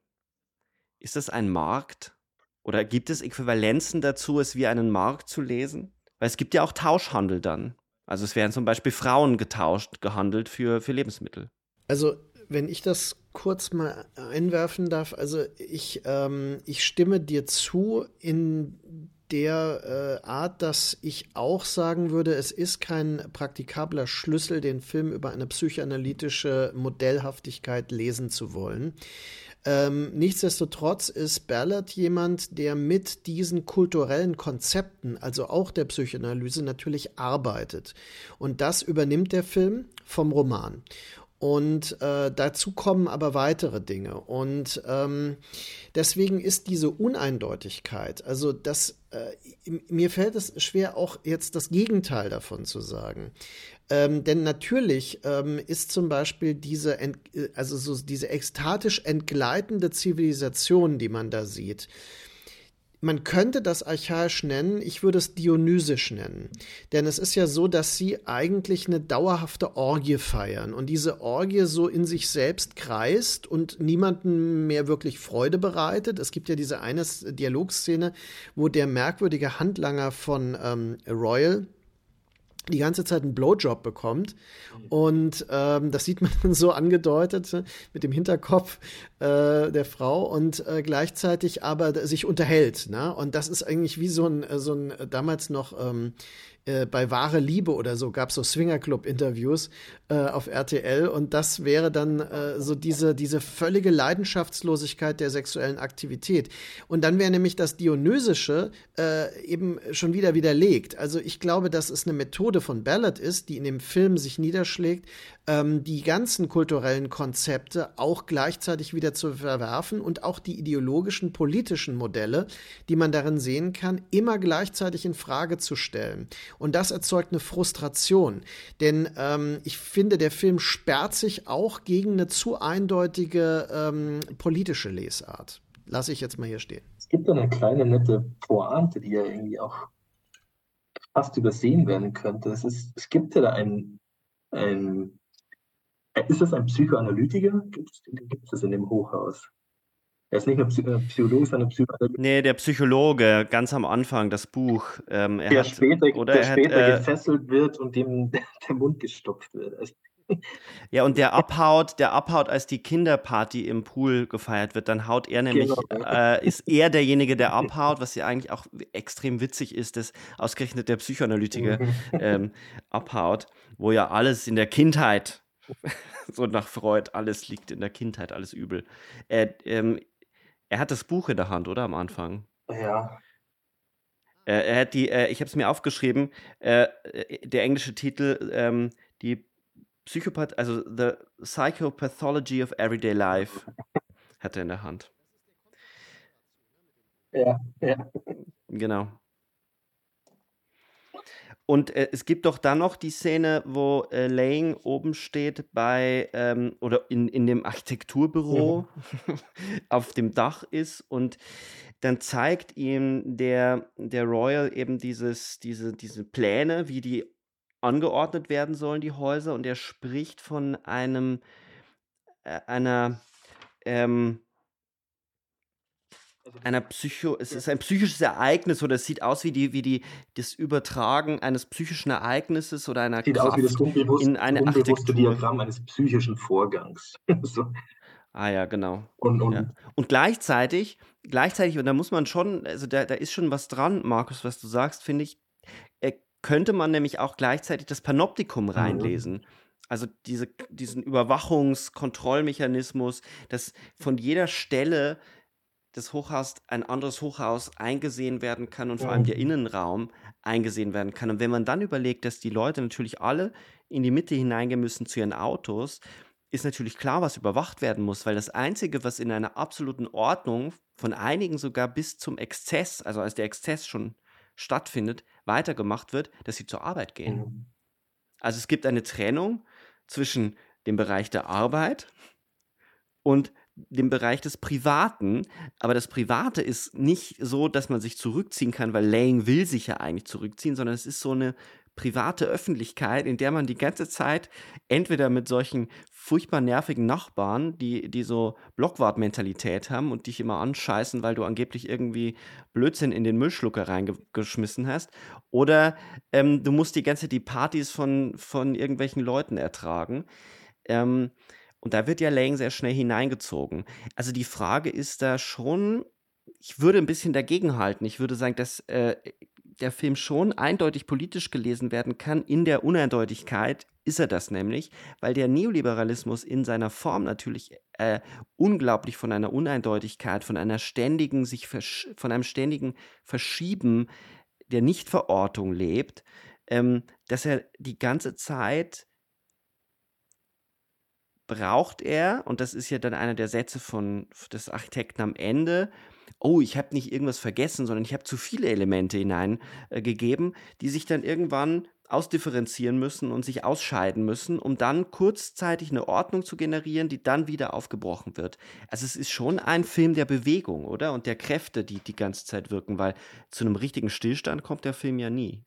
ist das ein Markt? Oder gibt es Äquivalenzen dazu, es wie einen Markt zu lesen? Weil es gibt ja auch Tauschhandel dann. Also es werden zum Beispiel Frauen getauscht, gehandelt für, für Lebensmittel. Also wenn ich das kurz mal einwerfen darf, also ich, ähm, ich stimme dir zu in der äh, Art, dass ich auch sagen würde, es ist kein praktikabler Schlüssel, den Film über eine psychoanalytische Modellhaftigkeit lesen zu wollen. Ähm, nichtsdestotrotz ist Ballard jemand, der mit diesen kulturellen Konzepten, also auch der Psychoanalyse, natürlich arbeitet. Und das übernimmt der Film vom Roman. Und äh, dazu kommen aber weitere Dinge. Und ähm, deswegen ist diese Uneindeutigkeit, also das, äh, mir fällt es schwer, auch jetzt das Gegenteil davon zu sagen. Ähm, denn natürlich ähm, ist zum Beispiel diese, also so diese ekstatisch entgleitende Zivilisation, die man da sieht, man könnte das archaisch nennen, ich würde es dionysisch nennen. Denn es ist ja so, dass sie eigentlich eine dauerhafte Orgie feiern und diese Orgie so in sich selbst kreist und niemanden mehr wirklich Freude bereitet. Es gibt ja diese eine Dialogszene, wo der merkwürdige Handlanger von ähm, Royal, die ganze Zeit einen Blowjob bekommt. Und ähm, das sieht man dann so angedeutet ne, mit dem Hinterkopf äh, der Frau und äh, gleichzeitig aber sich unterhält. Ne? Und das ist eigentlich wie so ein, so ein damals noch ähm, äh, bei Wahre Liebe oder so gab es so Swingerclub-Interviews äh, auf RTL und das wäre dann äh, so diese, diese völlige Leidenschaftslosigkeit der sexuellen Aktivität. Und dann wäre nämlich das Dionysische äh, eben schon wieder widerlegt. Also ich glaube, dass es eine Methode von Ballard ist, die in dem Film sich niederschlägt, ähm, die ganzen kulturellen Konzepte auch gleichzeitig wieder zu verwerfen und auch die ideologischen, politischen Modelle, die man darin sehen kann, immer gleichzeitig in Frage zu stellen. Und das erzeugt eine Frustration. Denn ähm, ich finde, der Film sperrt sich auch gegen eine zu eindeutige ähm, politische Lesart. Lasse ich jetzt mal hier stehen. Es gibt eine kleine nette Pointe, die ja irgendwie auch fast übersehen werden könnte. Es, ist, es gibt ja da einen äh, ist das ein Psychoanalytiker? Gibt es das in dem Hochhaus? Er ist nicht nur äh, Psychologe, sondern Psychoanalytiker. Nee, der Psychologe, ganz am Anfang, das Buch. Ähm, der hat, später, oder der später hat, äh, gefesselt wird und dem der Mund gestopft wird. Also, ja, und der abhaut, der abhaut, als die Kinderparty im Pool gefeiert wird, dann haut er nämlich, genau. äh, ist er derjenige, der abhaut, was ja eigentlich auch extrem witzig ist, dass ausgerechnet der Psychoanalytiker mhm. ähm, abhaut, wo ja alles in der Kindheit so nach Freud, alles liegt in der Kindheit, alles übel. Er, ähm, er hat das Buch in der Hand, oder am Anfang? Ja. Äh, er hat die, äh, ich habe es mir aufgeschrieben, äh, äh, der englische Titel, ähm, die Psychopath, also The Psychopathology of Everyday Life, hat er in der Hand. Ja, ja. Genau. Und äh, es gibt doch dann noch die Szene, wo äh, Lang oben steht bei ähm, oder in, in dem Architekturbüro ja. auf dem Dach ist und dann zeigt ihm der, der Royal eben dieses, diese, diese Pläne, wie die angeordnet werden sollen, die Häuser, und er spricht von einem, äh, einer, ähm, einer Psycho, es ist ein psychisches Ereignis oder es sieht aus wie die, wie die, das Übertragen eines psychischen Ereignisses oder einer sieht Kraft aus wie das unbewusst, in eine unbewusste Diagramm eines psychischen Vorgangs. so. Ah ja, genau. Und, und, ja. und gleichzeitig, gleichzeitig, und da muss man schon, also da, da ist schon was dran, Markus, was du sagst, finde ich, äh, könnte man nämlich auch gleichzeitig das Panoptikum mhm. reinlesen. Mhm. Also diese, diesen Überwachungskontrollmechanismus, dass von jeder Stelle des Hochhaus ein anderes Hochhaus eingesehen werden kann und vor allem der Innenraum eingesehen werden kann. Und wenn man dann überlegt, dass die Leute natürlich alle in die Mitte hineingehen müssen zu ihren Autos ist natürlich klar, was überwacht werden muss, weil das Einzige, was in einer absoluten Ordnung von einigen sogar bis zum Exzess, also als der Exzess schon stattfindet, weitergemacht wird, dass sie zur Arbeit gehen. Mhm. Also es gibt eine Trennung zwischen dem Bereich der Arbeit und dem Bereich des Privaten. Aber das Private ist nicht so, dass man sich zurückziehen kann, weil Lang will sich ja eigentlich zurückziehen, sondern es ist so eine private Öffentlichkeit, in der man die ganze Zeit entweder mit solchen furchtbar nervigen Nachbarn, die, die so Blockwart-Mentalität haben und dich immer anscheißen, weil du angeblich irgendwie Blödsinn in den Müllschlucker reingeschmissen hast, oder ähm, du musst die ganze Zeit die Partys von, von irgendwelchen Leuten ertragen. Ähm, und da wird ja Lang sehr schnell hineingezogen. Also die Frage ist da schon, ich würde ein bisschen dagegenhalten. Ich würde sagen, dass äh, der Film schon eindeutig politisch gelesen werden kann. In der Uneindeutigkeit ist er das nämlich, weil der Neoliberalismus in seiner Form natürlich äh, unglaublich von einer Uneindeutigkeit, von einer ständigen sich von einem ständigen Verschieben der Nichtverortung lebt, ähm, dass er die ganze Zeit braucht er, und das ist ja dann einer der Sätze von des Architekten am Ende, oh, ich habe nicht irgendwas vergessen, sondern ich habe zu viele Elemente hineingegeben, äh, die sich dann irgendwann ausdifferenzieren müssen und sich ausscheiden müssen, um dann kurzzeitig eine Ordnung zu generieren, die dann wieder aufgebrochen wird. Also es ist schon ein Film der Bewegung, oder? Und der Kräfte, die die ganze Zeit wirken, weil zu einem richtigen Stillstand kommt der Film ja nie.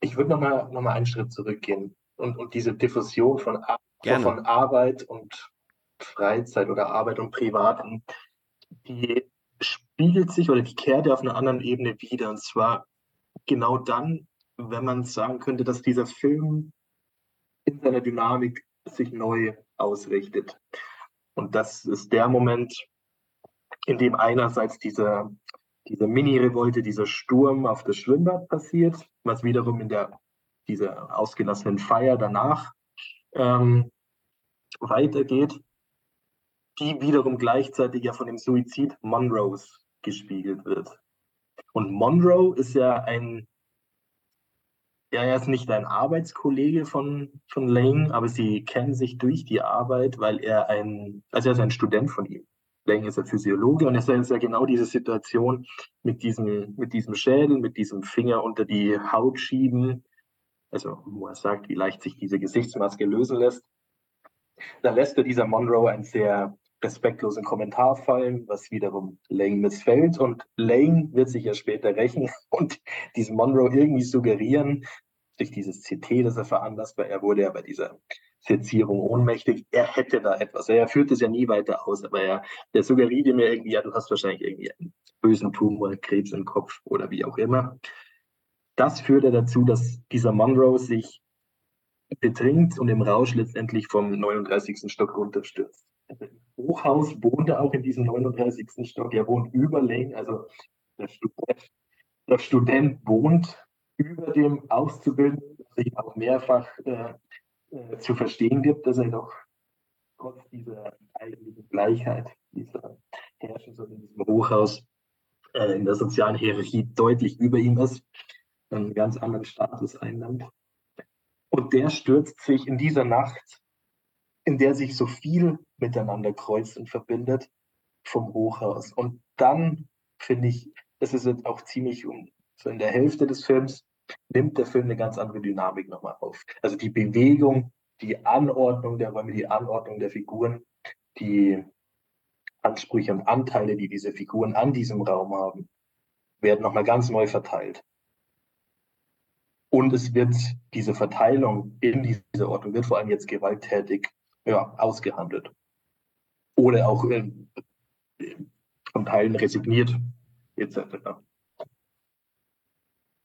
Ich würde nochmal noch mal einen Schritt zurückgehen und, und diese Diffusion von, Ar von Arbeit und Freizeit oder Arbeit und Privaten die spiegelt sich oder die kehrt auf einer anderen Ebene wieder. Und zwar genau dann, wenn man sagen könnte, dass dieser Film in seiner Dynamik sich neu ausrichtet. Und das ist der Moment, in dem einerseits diese, diese Mini-Revolte, dieser Sturm auf das Schwimmbad passiert, was wiederum in der dieser ausgelassenen Feier danach ähm, weitergeht die wiederum gleichzeitig ja von dem Suizid Monroes gespiegelt wird. Und Monroe ist ja ein, ja, er ist nicht ein Arbeitskollege von, von Lang, aber sie kennen sich durch die Arbeit, weil er ein, also er ist ein Student von ihm. Lang ist ein Physiologe und es ist ja genau diese Situation mit diesem, mit diesem Schädel, mit diesem Finger unter die Haut schieben, also wo er sagt, wie leicht sich diese Gesichtsmaske lösen lässt. Da lässt er dieser Monroe ein sehr respektlosen Kommentar fallen, was wiederum Lane missfällt. Und Lane wird sich ja später rächen und diesem Monroe irgendwie suggerieren, durch dieses CT, das er veranlasst, weil er wurde ja bei dieser Sezierung ohnmächtig. Er hätte da etwas. Er führt es ja nie weiter aus, aber er, er suggeriert mir irgendwie, ja, du hast wahrscheinlich irgendwie einen bösen Tumor, Krebs im Kopf oder wie auch immer. Das führte dazu, dass dieser Monroe sich betrinkt und im Rausch letztendlich vom 39. Stock runterstürzt. Hochhaus wohnt er auch in diesem 39. Stock. Er wohnt über Lane, also der Student, der Student wohnt über dem Auszubildenden, was sich auch mehrfach äh, äh, zu verstehen gibt, dass er doch trotz dieser eigentlichen Gleichheit, dieser Herrschens in diesem Hochhaus äh, in der sozialen Hierarchie deutlich über ihm ist, einen ganz anderen Status einnimmt. Und der stürzt sich in dieser Nacht in der sich so viel miteinander kreuzt und verbindet vom Hochhaus. Und dann finde ich, das ist jetzt auch ziemlich um, so in der Hälfte des Films, nimmt der Film eine ganz andere Dynamik nochmal auf. Also die Bewegung, die Anordnung der Räume, die Anordnung der Figuren, die Ansprüche und Anteile, die diese Figuren an diesem Raum haben, werden nochmal ganz neu verteilt. Und es wird diese Verteilung in dieser Ordnung wird vor allem jetzt gewalttätig ja, ausgehandelt. Oder auch äh, von Teilen resigniert, etc.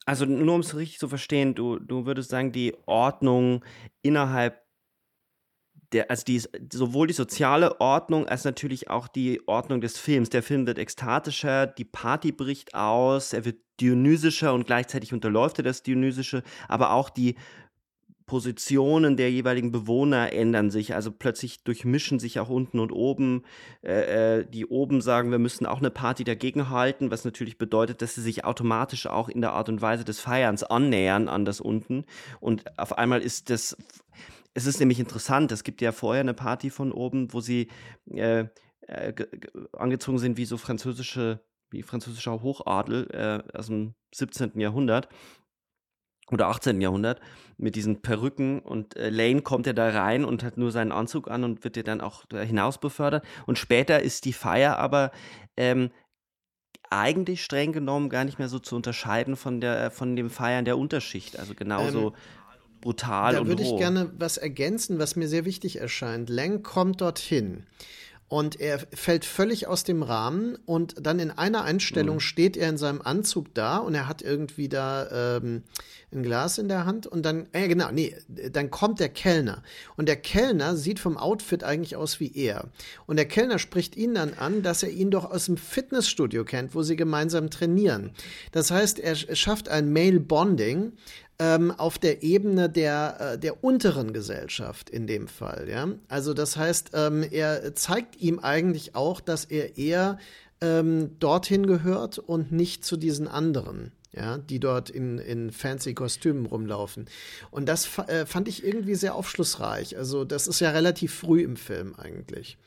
Also nur um es richtig zu verstehen, du, du würdest sagen, die Ordnung innerhalb der, also die, sowohl die soziale Ordnung als natürlich auch die Ordnung des Films. Der Film wird ekstatischer, die Party bricht aus, er wird dionysischer und gleichzeitig unterläuft er das Dionysische, aber auch die Positionen der jeweiligen Bewohner ändern sich. Also plötzlich durchmischen sich auch unten und oben. Äh, äh die oben sagen, wir müssen auch eine Party dagegen halten, was natürlich bedeutet, dass sie sich automatisch auch in der Art und Weise des Feierns annähern an das unten. Und auf einmal ist das es ist nämlich interessant, es gibt ja vorher eine Party von oben, wo sie äh, äh, angezogen sind wie so französische, wie französischer Hochadel äh, aus dem 17. Jahrhundert oder 18. Jahrhundert mit diesen Perücken und äh, Lane kommt ja da rein und hat nur seinen Anzug an und wird ja dann auch hinaus befördert und später ist die Feier aber ähm, eigentlich streng genommen gar nicht mehr so zu unterscheiden von der von dem Feiern der Unterschicht also genauso ähm, brutal da und Da würde ich gerne was ergänzen, was mir sehr wichtig erscheint. Lang kommt dorthin. Und er fällt völlig aus dem Rahmen und dann in einer Einstellung mhm. steht er in seinem Anzug da und er hat irgendwie da ähm, ein Glas in der Hand und dann, äh, genau, nee, dann kommt der Kellner und der Kellner sieht vom Outfit eigentlich aus wie er und der Kellner spricht ihn dann an, dass er ihn doch aus dem Fitnessstudio kennt, wo sie gemeinsam trainieren. Das heißt, er schafft ein Male Bonding, ähm, auf der Ebene der, äh, der unteren Gesellschaft in dem Fall. Ja? Also das heißt, ähm, er zeigt ihm eigentlich auch, dass er eher ähm, dorthin gehört und nicht zu diesen anderen. Ja, die dort in, in fancy Kostümen rumlaufen. Und das äh, fand ich irgendwie sehr aufschlussreich. Also, das ist ja relativ früh im Film eigentlich.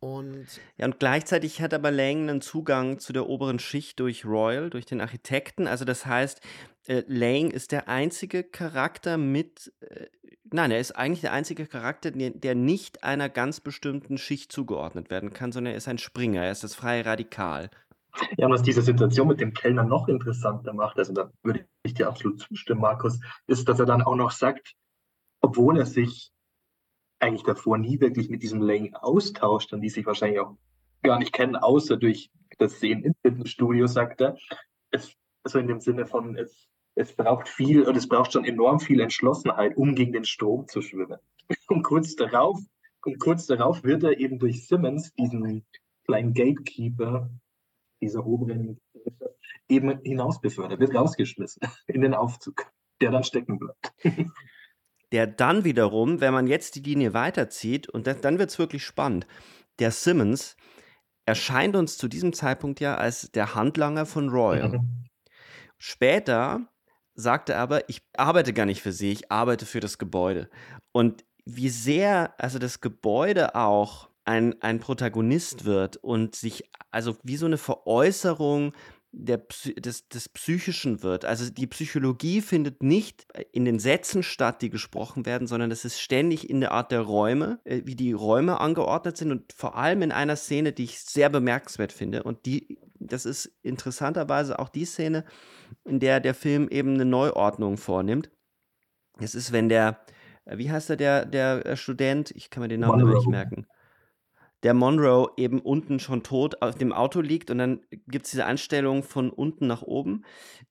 Und ja, und gleichzeitig hat aber Lang einen Zugang zu der oberen Schicht durch Royal, durch den Architekten. Also das heißt, äh, Lang ist der einzige Charakter mit, äh, nein, er ist eigentlich der einzige Charakter, der, der, nicht einer ganz bestimmten Schicht zugeordnet werden kann, sondern er ist ein Springer, er ist das freie Radikal. Ja, und was diese Situation mit dem Kellner noch interessanter macht, also da würde ich dir absolut zustimmen, Markus, ist, dass er dann auch noch sagt, obwohl er sich eigentlich davor nie wirklich mit diesem Lang austauscht und die sich wahrscheinlich auch gar nicht kennen, außer durch das Sehen im Fitnessstudio, sagt er. Es, also in dem Sinne von, es, es braucht viel und es braucht schon enorm viel Entschlossenheit, um gegen den Strom zu schwimmen. Und kurz darauf, und kurz darauf wird er eben durch Simmons, diesen kleinen Gatekeeper dieser oberen eben hinausbefördert, wird rausgeschmissen in den Aufzug, der dann stecken bleibt der dann wiederum, wenn man jetzt die Linie weiterzieht, und das, dann wird es wirklich spannend, der Simmons erscheint uns zu diesem Zeitpunkt ja als der Handlanger von Royal. Mhm. Später sagt er aber, ich arbeite gar nicht für sie, ich arbeite für das Gebäude. Und wie sehr also das Gebäude auch ein, ein Protagonist wird und sich, also wie so eine Veräußerung der, des, des Psychischen wird. Also die Psychologie findet nicht in den Sätzen statt, die gesprochen werden, sondern es ist ständig in der Art der Räume, äh, wie die Räume angeordnet sind und vor allem in einer Szene, die ich sehr bemerkenswert finde. Und die, das ist interessanterweise auch die Szene, in der der Film eben eine Neuordnung vornimmt. Es ist, wenn der, äh, wie heißt er, der, der äh, Student, ich kann mir den Namen nicht merken der Monroe eben unten schon tot auf dem Auto liegt und dann gibt es diese Anstellung von unten nach oben.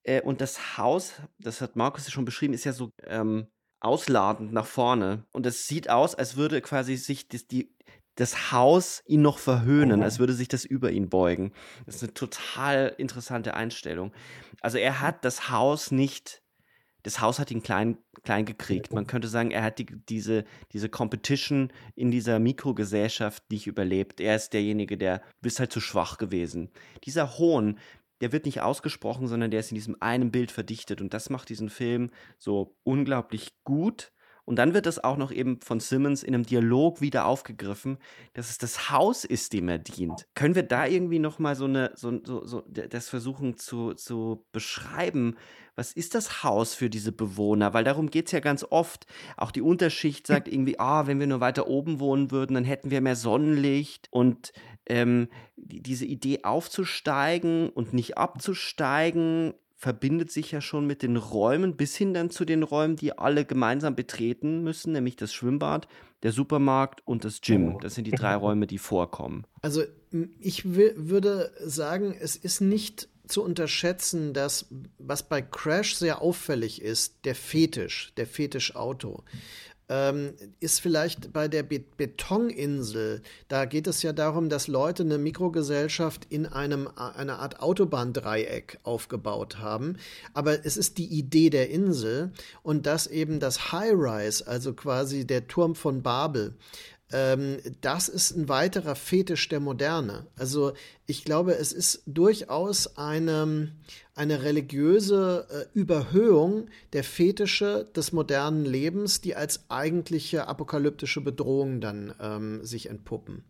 Äh, und das Haus, das hat Markus ja schon beschrieben, ist ja so ähm, ausladend nach vorne. Und es sieht aus, als würde quasi sich das, die, das Haus ihn noch verhöhnen, als würde sich das über ihn beugen. Das ist eine total interessante Einstellung. Also er hat das Haus nicht das Haus hat ihn klein, klein gekriegt. Man könnte sagen, er hat die, diese, diese Competition in dieser Mikrogesellschaft nicht überlebt. Er ist derjenige, der bist halt zu schwach gewesen. Dieser Hohn, der wird nicht ausgesprochen, sondern der ist in diesem einen Bild verdichtet. Und das macht diesen Film so unglaublich gut Und dann wird das auch noch eben von Simmons in einem Dialog wieder aufgegriffen, dass es das Haus ist, dem er dient. Können wir da irgendwie noch mal so eine, so, so, so das versuchen zu, zu beschreiben? Was ist das Haus für diese Bewohner? Weil darum geht es ja ganz oft. Auch die Unterschicht sagt irgendwie, ah, wenn wir nur weiter oben wohnen würden, dann hätten wir mehr Sonnenlicht. Und ähm, diese Idee aufzusteigen und nicht abzusteigen, verbindet sich ja schon mit den Räumen bis hin dann zu den Räumen, die alle gemeinsam betreten müssen, nämlich das Schwimmbad, der Supermarkt und das Gym. Oh. Das sind die drei Räume, die vorkommen. Also ich würde sagen, es ist nicht zu unterschätzen, dass was bei Crash sehr auffällig ist, der Fetisch, der Fetischauto ähm, ist vielleicht bei der Be Betoninsel, da geht es ja darum, dass Leute eine Mikrogesellschaft in einem, einer Art Autobahndreieck aufgebaut haben. Aber es ist die Idee der Insel und dass eben das High-Rise, also quasi der Turm von Babel, ähm, das ist ein weiterer Fetisch der Moderne. Also ich glaube, es ist durchaus eine, eine religiöse äh, Überhöhung der Fetische des modernen Lebens, die als eigentliche apokalyptische Bedrohung dann ähm, sich entpuppen.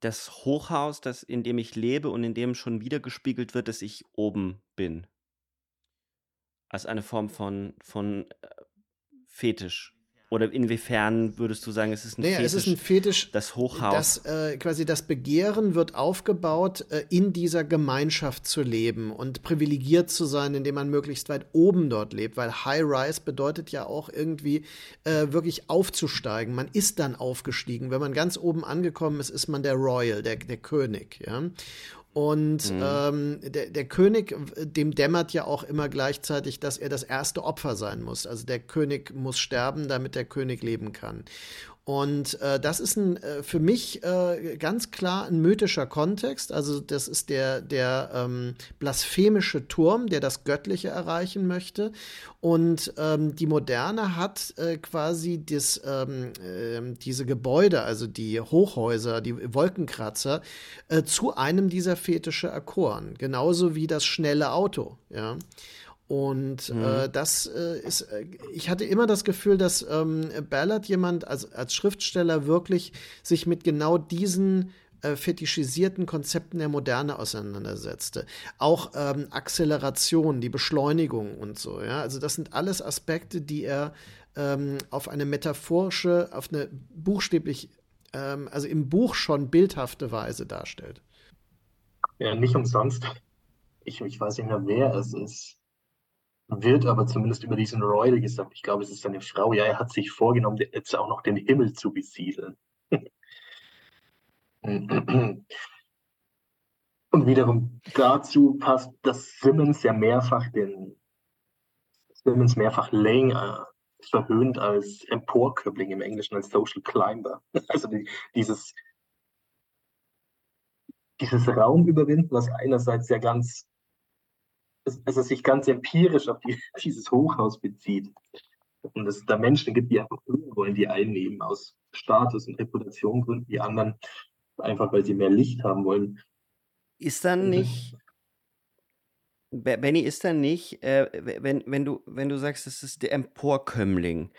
Das Hochhaus, das, in dem ich lebe und in dem schon wieder gespiegelt wird, dass ich oben bin. Als eine Form von, von äh, Fetisch. Oder inwiefern würdest du sagen, es ist ein naja, Fetisch? Es ist ein Fetisch. Das Hochhaus. Das, äh, quasi das Begehren wird aufgebaut, äh, in dieser Gemeinschaft zu leben und privilegiert zu sein, indem man möglichst weit oben dort lebt. Weil High Rise bedeutet ja auch irgendwie äh, wirklich aufzusteigen. Man ist dann aufgestiegen. Wenn man ganz oben angekommen ist, ist man der Royal, der, der König. Ja? Und mhm. ähm, der, der König, dem dämmert ja auch immer gleichzeitig, dass er das erste Opfer sein muss. Also der König muss sterben, damit der König leben kann. Und äh, das ist ein, äh, für mich äh, ganz klar ein mythischer Kontext. Also das ist der, der ähm, blasphemische Turm, der das Göttliche erreichen möchte. Und ähm, die Moderne hat äh, quasi das, ähm, äh, diese Gebäude, also die Hochhäuser, die Wolkenkratzer, äh, zu einem dieser Fetische erkoren. Genauso wie das schnelle Auto. Ja. Und mhm. äh, das äh, ist, äh, ich hatte immer das Gefühl, dass ähm, Ballard jemand als, als Schriftsteller wirklich sich mit genau diesen äh, fetischisierten Konzepten der Moderne auseinandersetzte. Auch ähm, Acceleration, die Beschleunigung und so. Ja? Also das sind alles Aspekte, die er ähm, auf eine metaphorische, auf eine buchstäblich, ähm, also im Buch schon bildhafte Weise darstellt. Ja, nicht umsonst. Ich, ich weiß nicht mehr, wer es ist wird aber zumindest über diesen Royal gesagt. Ich glaube, es ist seine Frau. Ja, er hat sich vorgenommen, jetzt auch noch den Himmel zu besiedeln. Und wiederum dazu passt, dass Simmons ja mehrfach den Simmons mehrfach Lang äh, verhöhnt als Emporkömmling im Englischen als Social Climber. Also die, dieses dieses Raum überwinden, was einerseits ja ganz also sich ganz empirisch auf die, dieses Hochhaus bezieht. Und es da Menschen gibt, die einfach höher wollen, die einnehmen aus Status- und Reputationgründen, die anderen einfach, weil sie mehr Licht haben wollen. Ist dann nicht, Benny, ist dann nicht, äh, wenn, wenn, du, wenn du sagst, das ist der Emporkömmling,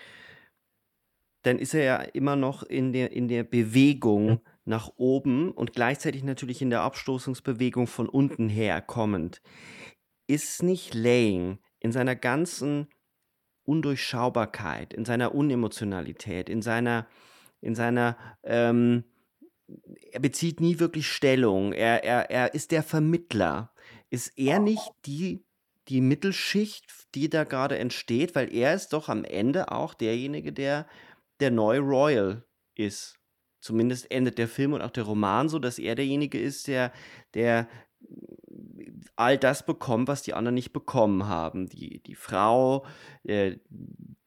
dann ist er ja immer noch in der, in der Bewegung nach oben und gleichzeitig natürlich in der Abstoßungsbewegung von unten her kommend ist nicht Lane in seiner ganzen Undurchschaubarkeit, in seiner Unemotionalität, in seiner, in seiner, ähm, er bezieht nie wirklich Stellung, er, er, er ist der Vermittler. Ist er nicht die, die Mittelschicht, die da gerade entsteht? Weil er ist doch am Ende auch derjenige, der der neue Royal ist. Zumindest endet der Film und auch der Roman so, dass er derjenige ist, der, der all das bekommen, was die anderen nicht bekommen haben. Die, die Frau, äh,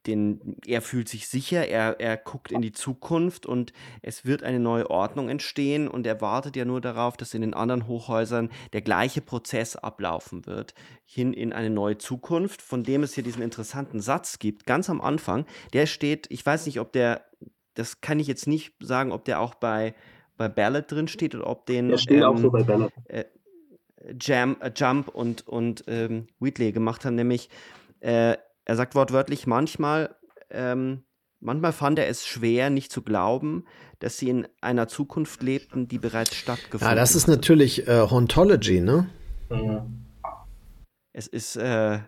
den, er fühlt sich sicher, er, er guckt in die Zukunft und es wird eine neue Ordnung entstehen und er wartet ja nur darauf, dass in den anderen Hochhäusern der gleiche Prozess ablaufen wird, hin in eine neue Zukunft, von dem es hier diesen interessanten Satz gibt, ganz am Anfang. Der steht, ich weiß nicht, ob der, das kann ich jetzt nicht sagen, ob der auch bei, bei Ballad drin steht oder ob den. Der steht ähm, auch so bei Ballad. Äh, Jam, äh, Jump und, und ähm, Wheatley gemacht haben, nämlich äh, er sagt wortwörtlich, manchmal ähm, Manchmal fand er es schwer, nicht zu glauben, dass sie in einer Zukunft lebten, die bereits stattgefunden hat. Ja, das ist hatte. natürlich äh, Hauntology, ne? Mhm. Es ist äh,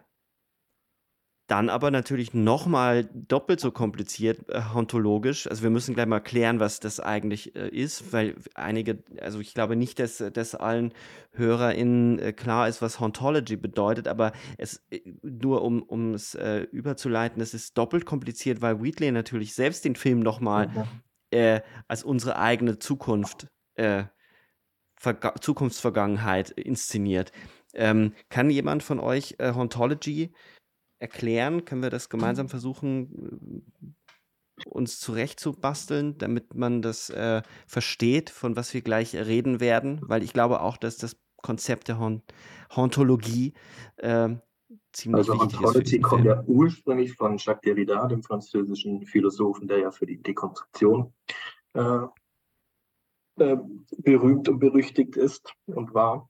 dann aber natürlich nochmal doppelt so kompliziert, äh, hauntologisch. Also wir müssen gleich mal klären, was das eigentlich äh, ist, weil einige, also ich glaube nicht, dass, dass allen HörerInnen äh, klar ist, was Hauntology bedeutet, aber es äh, nur um, um es äh, überzuleiten, es ist doppelt kompliziert, weil Wheatley natürlich selbst den Film nochmal. Äh, als unsere eigene Zukunft, Zukunftsvergangenheit inszeniert. Ähm, kann jemand von euch Hauntology erklären? Können wir das gemeinsam versuchen, uns zurechtzubasteln, damit man das äh, versteht, von was wir gleich reden werden? Weil ich glaube auch, dass das Konzept der Hon Hauntologie äh, ziemlich also wichtig Hauntology ist. kommt ja ursprünglich von Jacques Derrida, dem französischen Philosophen, der ja für die Dekonstruktion äh, äh berühmt und berüchtigt ist und war.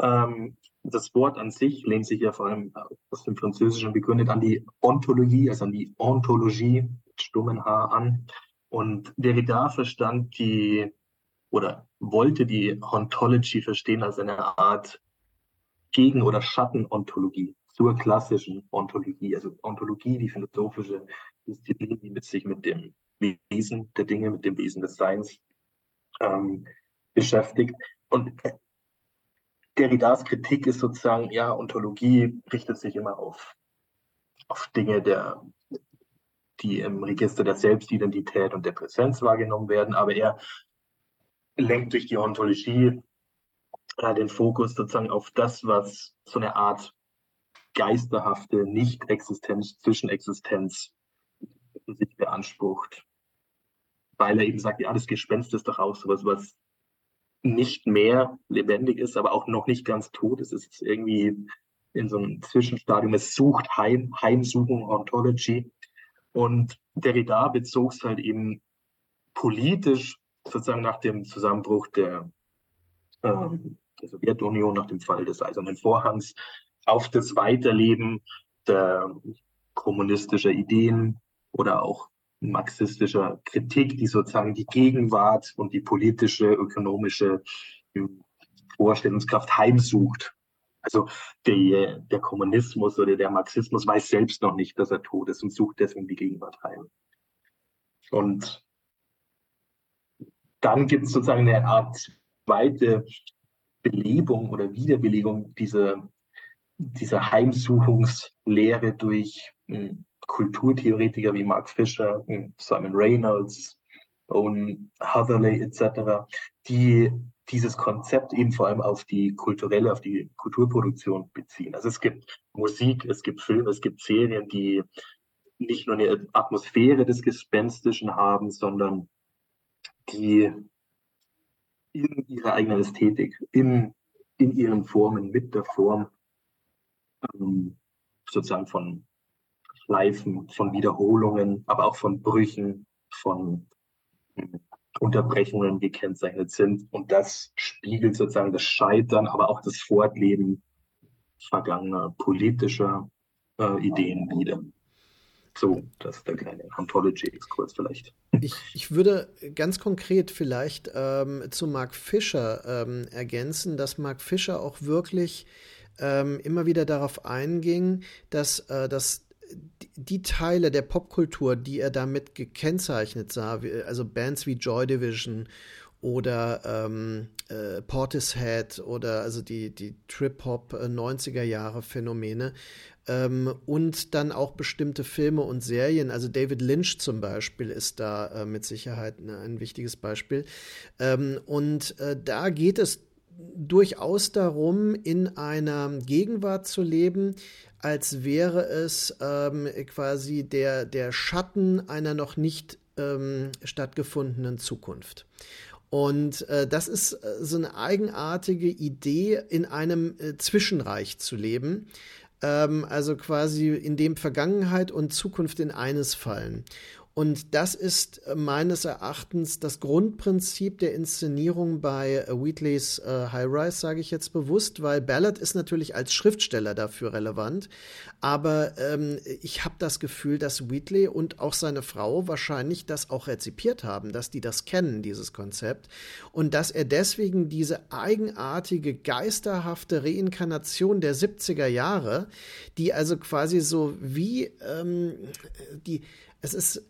Ähm, das Wort an sich lehnt sich ja vor allem aus dem Französischen begründet an die Ontologie, also an die Ontologie mit stummen H an. Und Derrida verstand die oder wollte die Ontology verstehen als eine Art Gegen- oder Schattenontologie zur klassischen Ontologie. Also Ontologie, die philosophische Disziplin, die mit sich mit dem Wesen der Dinge, mit dem Wesen des Seins ähm, beschäftigt. Und Derridas Kritik ist sozusagen, ja, Ontologie richtet sich immer auf, auf Dinge, der, die im Register der Selbstidentität und der Präsenz wahrgenommen werden, aber er lenkt durch die Ontologie äh, den Fokus sozusagen auf das, was so eine Art geisterhafte Nicht-Existenz, Zwischenexistenz sich beansprucht. Weil er eben sagt, ja, das Gespenst ist doch auch sowas, was nicht mehr lebendig ist, aber auch noch nicht ganz tot. Es ist irgendwie in so einem Zwischenstadium. Es sucht Heim, Heimsuchung, Ontology. Und Derrida bezog es halt eben politisch sozusagen nach dem Zusammenbruch der, äh, der Sowjetunion, nach dem Fall des Eisernen Vorhangs, auf das Weiterleben der kommunistischer Ideen oder auch marxistischer Kritik, die sozusagen die Gegenwart und die politische, ökonomische hm, Vorstellungskraft heimsucht. Also der, der Kommunismus oder der Marxismus weiß selbst noch nicht, dass er tot ist und sucht deswegen die Gegenwart heim. Und dann gibt es sozusagen eine Art zweite Belebung oder Wiederbelegung dieser, dieser Heimsuchungslehre durch hm, Kulturtheoretiker wie Mark Fisher, Simon Reynolds, Owen Hatherley etc., die dieses Konzept eben vor allem auf die kulturelle, auf die Kulturproduktion beziehen. Also es gibt Musik, es gibt Filme, es gibt Serien, die nicht nur eine Atmosphäre des Gespenstischen haben, sondern die in ihrer eigenen Ästhetik, in, in ihren Formen, mit der Form ähm, sozusagen von Schleifen, von Wiederholungen, aber auch von Brüchen, von hm, Unterbrechungen gekennzeichnet sind. Und das spiegelt sozusagen das Scheitern, aber auch das Fortleben vergangener politischer äh, Ideen wider. So, das ist der kleine Anthology-Exkurs vielleicht. Ich, ich würde ganz konkret vielleicht ähm, zu Mark Fischer ähm, ergänzen, dass Mark Fischer auch wirklich ähm, immer wieder darauf einging, dass äh, das die Teile der Popkultur, die er damit gekennzeichnet sah, also Bands wie Joy Division oder ähm, äh, Portishead oder also die, die Trip-Hop 90er äh, Jahre Phänomene ähm, und dann auch bestimmte Filme und Serien, also David Lynch zum Beispiel ist da äh, mit Sicherheit ne, ein wichtiges Beispiel. Ähm, und äh, da geht es durchaus darum, in einer Gegenwart zu leben, als wäre es ähm, quasi der, der Schatten einer noch nicht ähm, stattgefundenen Zukunft. Und äh, das ist äh, so eine eigenartige Idee, in einem äh, Zwischenreich zu leben. Ähm, also quasi in dem Vergangenheit und Zukunft in eines fallen. Und das ist äh, meines Erachtens das Grundprinzip der Inszenierung bei äh, Wheatleys äh, High Rise, sage ich jetzt bewusst, weil Ballard ist natürlich als Schriftsteller dafür relevant. Aber ähm, ich habe das Gefühl, dass Wheatley und auch seine Frau wahrscheinlich das auch rezipiert haben, dass die das kennen, dieses Konzept. Und dass er deswegen diese eigenartige, geisterhafte Reinkarnation der 70er Jahre, die also quasi so wie ähm, die es ist,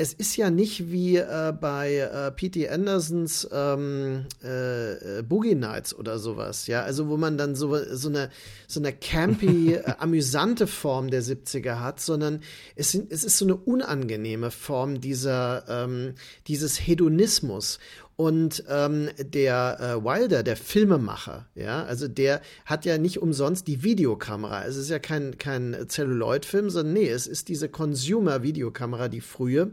es ist ja nicht wie äh, bei äh, P.T. Andersons ähm, äh, äh, Boogie Nights oder sowas, ja, also wo man dann so, so eine, so eine campy, äh, amüsante Form der 70er hat, sondern es, sind, es ist so eine unangenehme Form dieser, ähm, dieses Hedonismus. Und ähm, der äh, Wilder, der Filmemacher, ja, also der hat ja nicht umsonst die Videokamera. Es ist ja kein, kein Celluloid-Film, sondern nee, es ist diese Consumer-Videokamera, die frühe,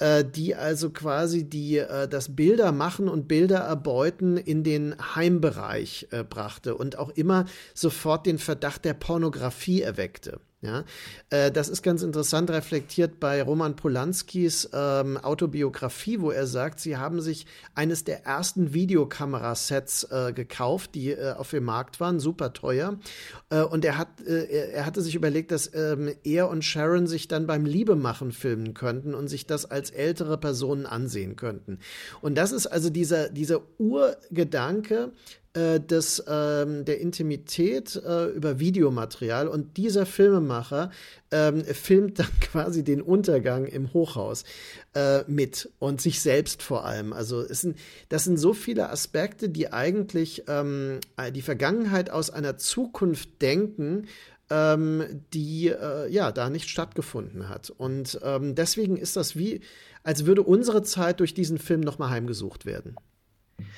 äh, die also quasi die äh, das Bilder machen und Bilder erbeuten in den Heimbereich äh, brachte und auch immer sofort den Verdacht der Pornografie erweckte. Ja, äh, das ist ganz interessant reflektiert bei Roman Polanskis ähm, Autobiografie, wo er sagt, sie haben sich eines der ersten Videokamerasets äh, gekauft, die äh, auf dem Markt waren, super teuer. Äh, und er hat, äh, er hatte sich überlegt, dass ähm, er und Sharon sich dann beim Liebemachen filmen könnten und sich das als ältere Personen ansehen könnten. Und das ist also dieser, dieser Urgedanke, äh, des, ähm, der Intimität äh, über Videomaterial und dieser Filmemacher ähm, filmt dann quasi den Untergang im Hochhaus äh, mit und sich selbst vor allem. Also sind, das sind so viele Aspekte, die eigentlich ähm, die Vergangenheit aus einer Zukunft denken, ähm, die äh, ja da nicht stattgefunden hat. Und ähm, deswegen ist das wie, als würde unsere Zeit durch diesen Film nochmal heimgesucht werden.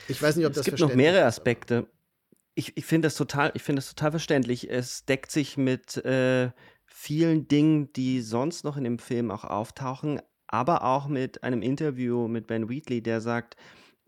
Ich weiß nicht, ob es das Es gibt noch mehrere Aspekte. Ich, ich finde das total, ich finde das total verständlich. Es deckt sich mit äh, vielen Dingen, die sonst noch in dem Film auch auftauchen, aber auch mit einem Interview mit Ben Wheatley, der sagt,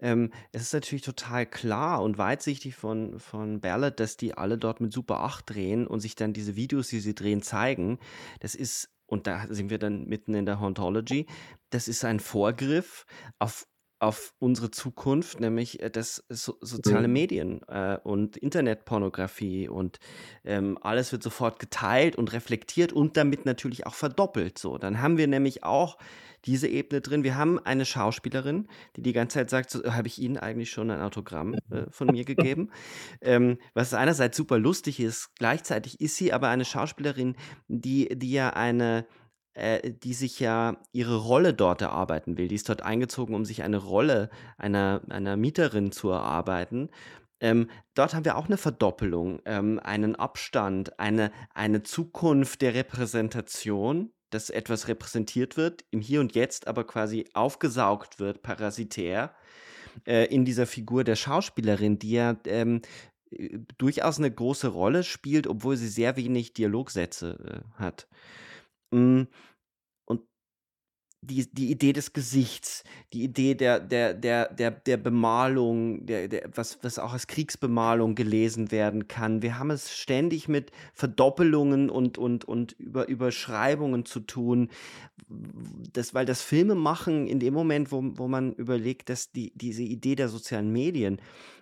ähm, es ist natürlich total klar und weitsichtig von, von Ballard, dass die alle dort mit Super 8 drehen und sich dann diese Videos, die sie drehen, zeigen. Das ist, und da sind wir dann mitten in der Hauntology, das ist ein Vorgriff auf auf unsere Zukunft, nämlich äh, das so, soziale mhm. Medien äh, und Internetpornografie und ähm, alles wird sofort geteilt und reflektiert und damit natürlich auch verdoppelt. So, dann haben wir nämlich auch diese Ebene drin. Wir haben eine Schauspielerin, die die ganze Zeit sagt, so, habe ich Ihnen eigentlich schon ein Autogramm äh, von mir gegeben, ähm, was einerseits super lustig ist. Gleichzeitig ist sie aber eine Schauspielerin, die die ja eine äh, die sich ja ihre Rolle dort erarbeiten will. Die ist dort eingezogen, um sich eine Rolle einer, einer Mieterin zu erarbeiten. Ähm, dort haben wir auch eine Verdoppelung, ähm, einen Abstand, eine, eine Zukunft der Repräsentation, dass etwas repräsentiert wird, im Hier und Jetzt aber quasi aufgesaugt wird, parasitär, äh, in dieser Figur der Schauspielerin, die ja ähm, äh, durchaus eine große Rolle spielt, obwohl sie sehr wenig Dialogsätze äh, hat. Mm, und die, die Idee des Gesichts, die Idee der, der, der, der, der Bemalung, der, der, was, was auch als Kriegsbemalung gelesen werden kann. Wir haben es ständig mit Verdoppelungen und, und, und Über, Überschreibungen zu tun. Das, weil das Filmemachen in dem Moment, wo, wo man überlegt, dass die, diese Idee der sozialen Medien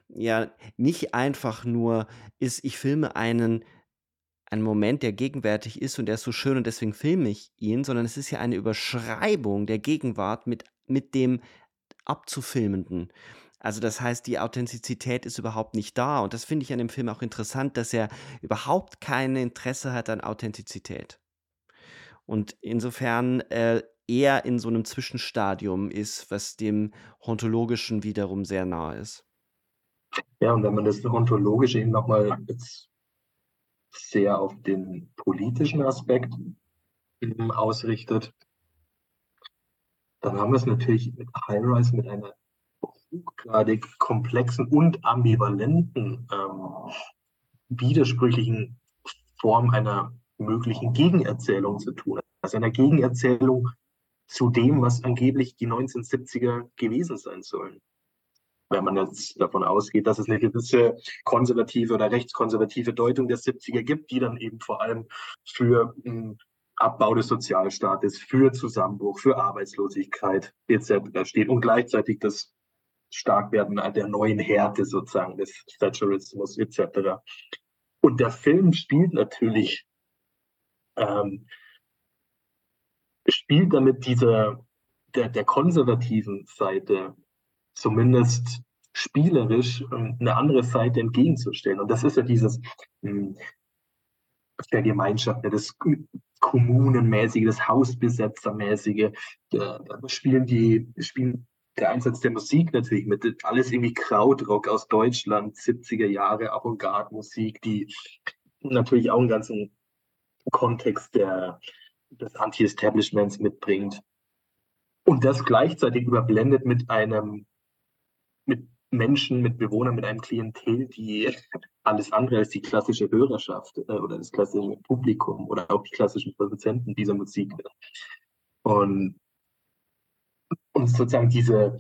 ja nicht einfach nur ist, ich filme einen ein Moment, der gegenwärtig ist und der ist so schön und deswegen filme ich ihn, sondern es ist ja eine Überschreibung der Gegenwart mit, mit dem Abzufilmenden. Also das heißt, die Authentizität ist überhaupt nicht da. Und das finde ich an dem Film auch interessant, dass er überhaupt kein Interesse hat an Authentizität. Und insofern äh, eher in so einem Zwischenstadium ist, was dem Hontologischen wiederum sehr nahe ist. Ja, und wenn man das Ontologische eben nochmal jetzt sehr auf den politischen Aspekt ähm, ausrichtet, dann haben wir es natürlich mit High Rise mit einer hochgradig komplexen und ambivalenten, ähm, widersprüchlichen Form einer möglichen Gegenerzählung zu tun. Also einer Gegenerzählung zu dem, was angeblich die 1970er gewesen sein sollen wenn man jetzt davon ausgeht, dass es eine gewisse konservative oder rechtskonservative Deutung der 70er gibt, die dann eben vor allem für um, hm, Abbau des Sozialstaates, für Zusammenbruch, für Arbeitslosigkeit etc. steht und gleichzeitig das Starkwerden der neuen Härte sozusagen des Thatcherismus etc. Und der Film spielt natürlich ähm, spielt damit dieser der, der konservativen Seite zumindest spielerisch ähm, eine andere Seite entgegenzustellen. Und das ist ja dieses hm, der Gemeinschaft, das Kommunenmäßige, das Hausbesetzermäßige. Da spielen die, spielen der Einsatz der Musik natürlich mit. Alles irgendwie Krautrock aus Deutschland, 70er Jahre, Avantgarde-Musik, die natürlich auch einen ganzen Kontext der, des Anti-Establishments mitbringt. Und das gleichzeitig überblendet mit einem, mit Menschen, mit Bewohnern, mit einem Klientel, die alles andere als die klassische Hörerschaft äh, oder das klassische Publikum oder auch die klassischen Produzenten dieser Musik. Und, und sozusagen diese,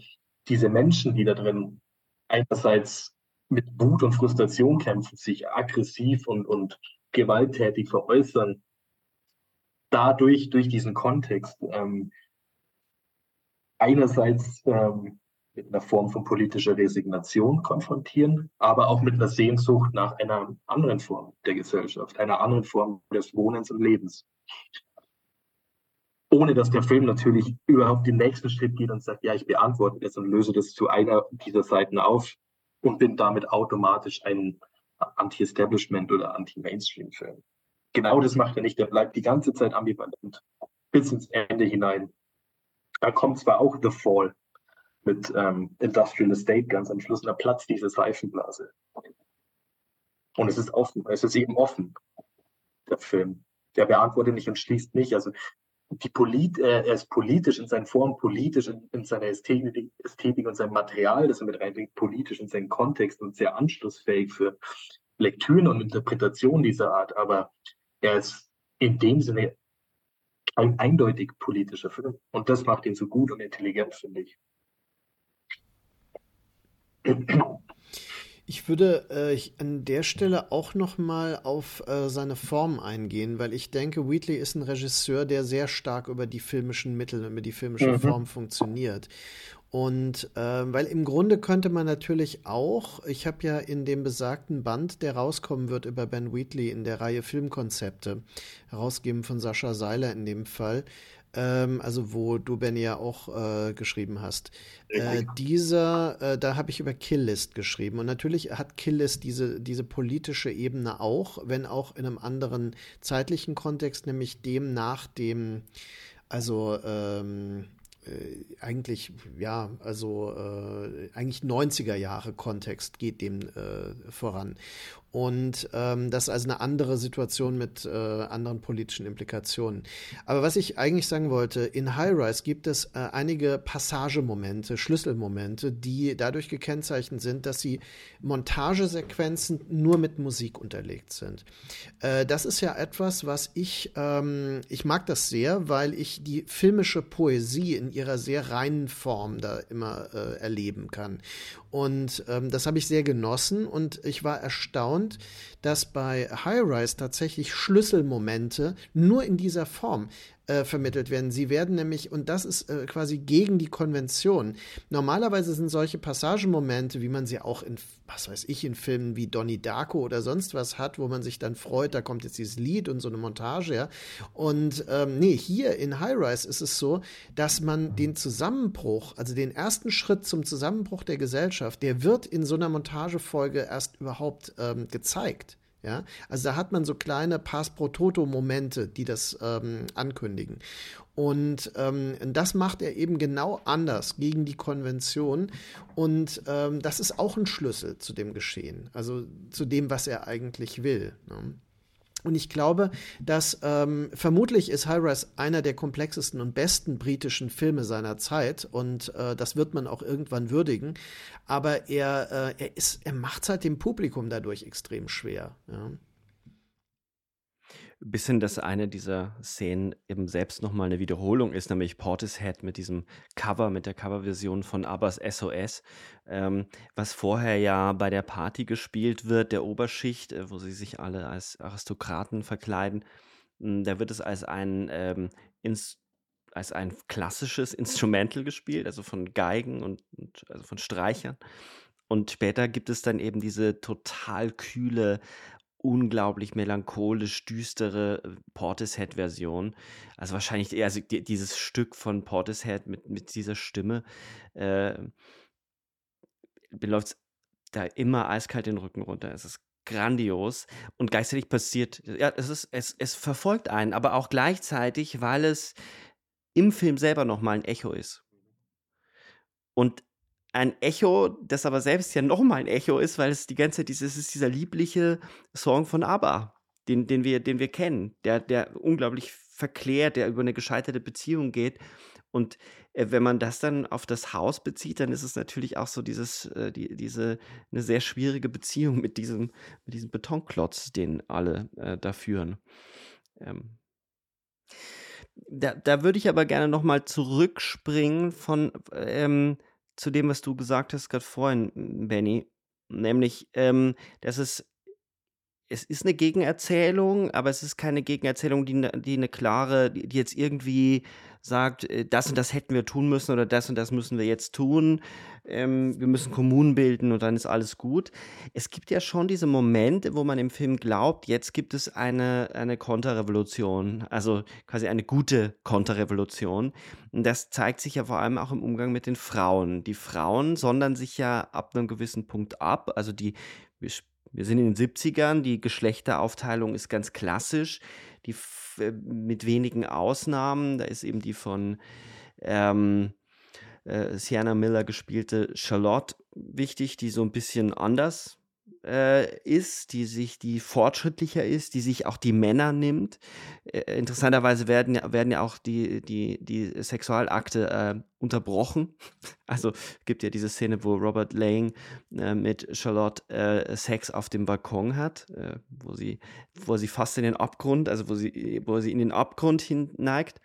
diese Menschen, die da drin einerseits mit Wut und Frustration kämpfen, sich aggressiv und, und gewalttätig veräußern, dadurch, durch diesen Kontext, ähm, einerseits ähm, mit einer Form von politischer Resignation konfrontieren, aber auch mit einer Sehnsucht nach einer anderen Form der Gesellschaft, einer anderen Form des Wohnens und Lebens. Ohne dass der Film natürlich überhaupt den nächsten Schritt geht und sagt, ja, ich beantworte das und löse das zu einer dieser Seiten auf und bin damit automatisch ein Anti-Establishment oder Anti-Mainstream-Film. Genau das macht er nicht. Er bleibt die ganze Zeit ambivalent bis ins Ende hinein. Da kommt zwar auch The Fall mit ähm, Industrial Estate ganz am Schluss, und da platzt diese Seifenblase. Und es ist offen, es ist eben offen, der Film. Der beantwortet nicht und schließt nicht. Also die Polit, äh, er ist politisch in seinen Formen, politisch in, in seiner Ästhetik, Ästhetik und seinem Material, das er mit reinbringt, politisch in seinen Kontext und sehr anschlussfähig für Lektüren und Interpretationen dieser Art. Aber er ist in dem Sinne ein eindeutig politischer Film. Und das macht ihn so gut und intelligent, finde ich. Ich würde äh, ich an der Stelle auch noch mal auf äh, seine Form eingehen, weil ich denke, Wheatley ist ein Regisseur, der sehr stark über die filmischen Mittel, über die filmische mhm. Form funktioniert. Und äh, weil im Grunde könnte man natürlich auch, ich habe ja in dem besagten Band, der rauskommen wird über Ben Wheatley in der Reihe Filmkonzepte, herausgeben von Sascha Seiler in dem Fall, ähm, also wo du Ben ja auch äh, geschrieben hast. Äh, dieser, äh, da habe ich über Killlist geschrieben und natürlich hat Killlist diese, diese politische Ebene auch, wenn auch in einem anderen zeitlichen Kontext, nämlich dem nach dem, also ähm, äh, eigentlich, ja, also äh, eigentlich 90er Jahre Kontext geht dem äh, voran. Und ähm, das ist also eine andere Situation mit äh, anderen politischen Implikationen. Aber was ich eigentlich sagen wollte, in High Rise gibt es äh, einige Passagemomente, Schlüsselmomente, die dadurch gekennzeichnet sind, dass sie Montagesequenzen nur mit Musik unterlegt sind. Äh, das ist ja etwas, was ich, ähm, ich mag das sehr, weil ich die filmische Poesie in ihrer sehr reinen Form da immer äh, erleben kann. Und ähm, das habe ich sehr genossen und ich war erstaunt, dass bei High Rise tatsächlich Schlüsselmomente nur in dieser Form äh, vermittelt werden. Sie werden nämlich, und das ist äh, quasi gegen die Konvention. Normalerweise sind solche Passagemomente, wie man sie auch in, was weiß ich, in Filmen wie Donnie Darko oder sonst was hat, wo man sich dann freut, da kommt jetzt dieses Lied und so eine Montage, ja. Und ähm, nee, hier in High Rise ist es so, dass man den Zusammenbruch, also den ersten Schritt zum Zusammenbruch der Gesellschaft, der wird in so einer Montagefolge erst überhaupt ähm, gezeigt. Ja, also da hat man so kleine Pass pro Toto-Momente, die das ähm, ankündigen. Und ähm, das macht er eben genau anders gegen die Konvention. Und ähm, das ist auch ein Schlüssel zu dem Geschehen, also zu dem, was er eigentlich will. Ne? Und ich glaube, dass ähm, vermutlich ist High Rise einer der komplexesten und besten britischen Filme seiner Zeit und äh, das wird man auch irgendwann würdigen. Aber er, äh, er ist, er macht halt dem Publikum dadurch extrem schwer. Ja bis hin, dass eine dieser Szenen eben selbst nochmal eine Wiederholung ist, nämlich Portishead mit diesem Cover, mit der Coverversion von Abbas SOS, ähm, was vorher ja bei der Party gespielt wird, der Oberschicht, äh, wo sie sich alle als Aristokraten verkleiden. Hm, da wird es als ein, ähm, ins als ein klassisches Instrumental gespielt, also von Geigen und und also von Streichern. Und später gibt es dann eben diese total kühle, unglaublich melancholisch düstere, äh, Portishead-Version. Also, wahrscheinlich also, di dieses Stück von Portishead mit mit dieser Stimme, äh mir läuft's da immer eiskalt den Rücken runter. Es ist grandios und gleichzeitig passiert ja, es ist es es verfolgt einen, aber auch gleichzeitig, weil es im Film selber noch mal 'n Echo ist. Und ein Echo, das aber selbst ja noch mal 'n Echo ist, weil es die ganze Zeit dieses ist dieser liebliche Song von ABBA, den den wir den wir kennen, der der unglaublich verklärt, der über 'ne gescheiterte Beziehung geht. Und, äh, wenn man das dann auf das Haus bezieht, dann ist es natürlich auch so dieses äh, die diese 'ne sehr schwierige Beziehung mit diesem mit diesem Betonklotz, den alle, äh, da führen. Ähm da da würde ich aber gerne noch mal zurückspringen von ähm, zu dem, was du gesagt hast grad vorhin, Benny, nämlich, ähm, dass es es ist 'ne Gegenerzählung, aber es ist keine Gegenerzählung, die 'ne die 'ne klare die jetzt irgendwie sagt, äh, das und das hätten wir tun müssen oder das und das müssen wir jetzt tun. Ähm, wir müssen Kommunen bilden und dann ist alles gut. Es gibt ja schon diese Momente, wo man im Film glaubt, jetzt gibt es eine eine Konterrevolution, also quasi eine gute Konterrevolution. Und das zeigt sich ja vor allem auch im Umgang mit den Frauen. Die Frauen sondern sich ja ab 'nem gewissen Punkt ab. Also, die wir sind in den 70ern, die Geschlechteraufteilung ist ganz klassisch, die äh, mit wenigen Ausnahmen. Da ist eben die von, ähm, äh, Sienna Miller gespielte Charlotte wichtig, die so 'n bisschen anders, äh, ist, die sich die fortschrittlicher ist, die sich auch die Männer nimmt. Äh, interessanterweise werden ja werden ja auch die die die Sexualakte, äh, unterbrochen. Also, gibt ja diese Szene, wo Robert Lang, äh, mit Charlotte, äh, Sex auf dem Balkon hat, äh, wo sie wo sie fast in den Abgrund also, wo sie wo sie in den Abgrund hin neigt.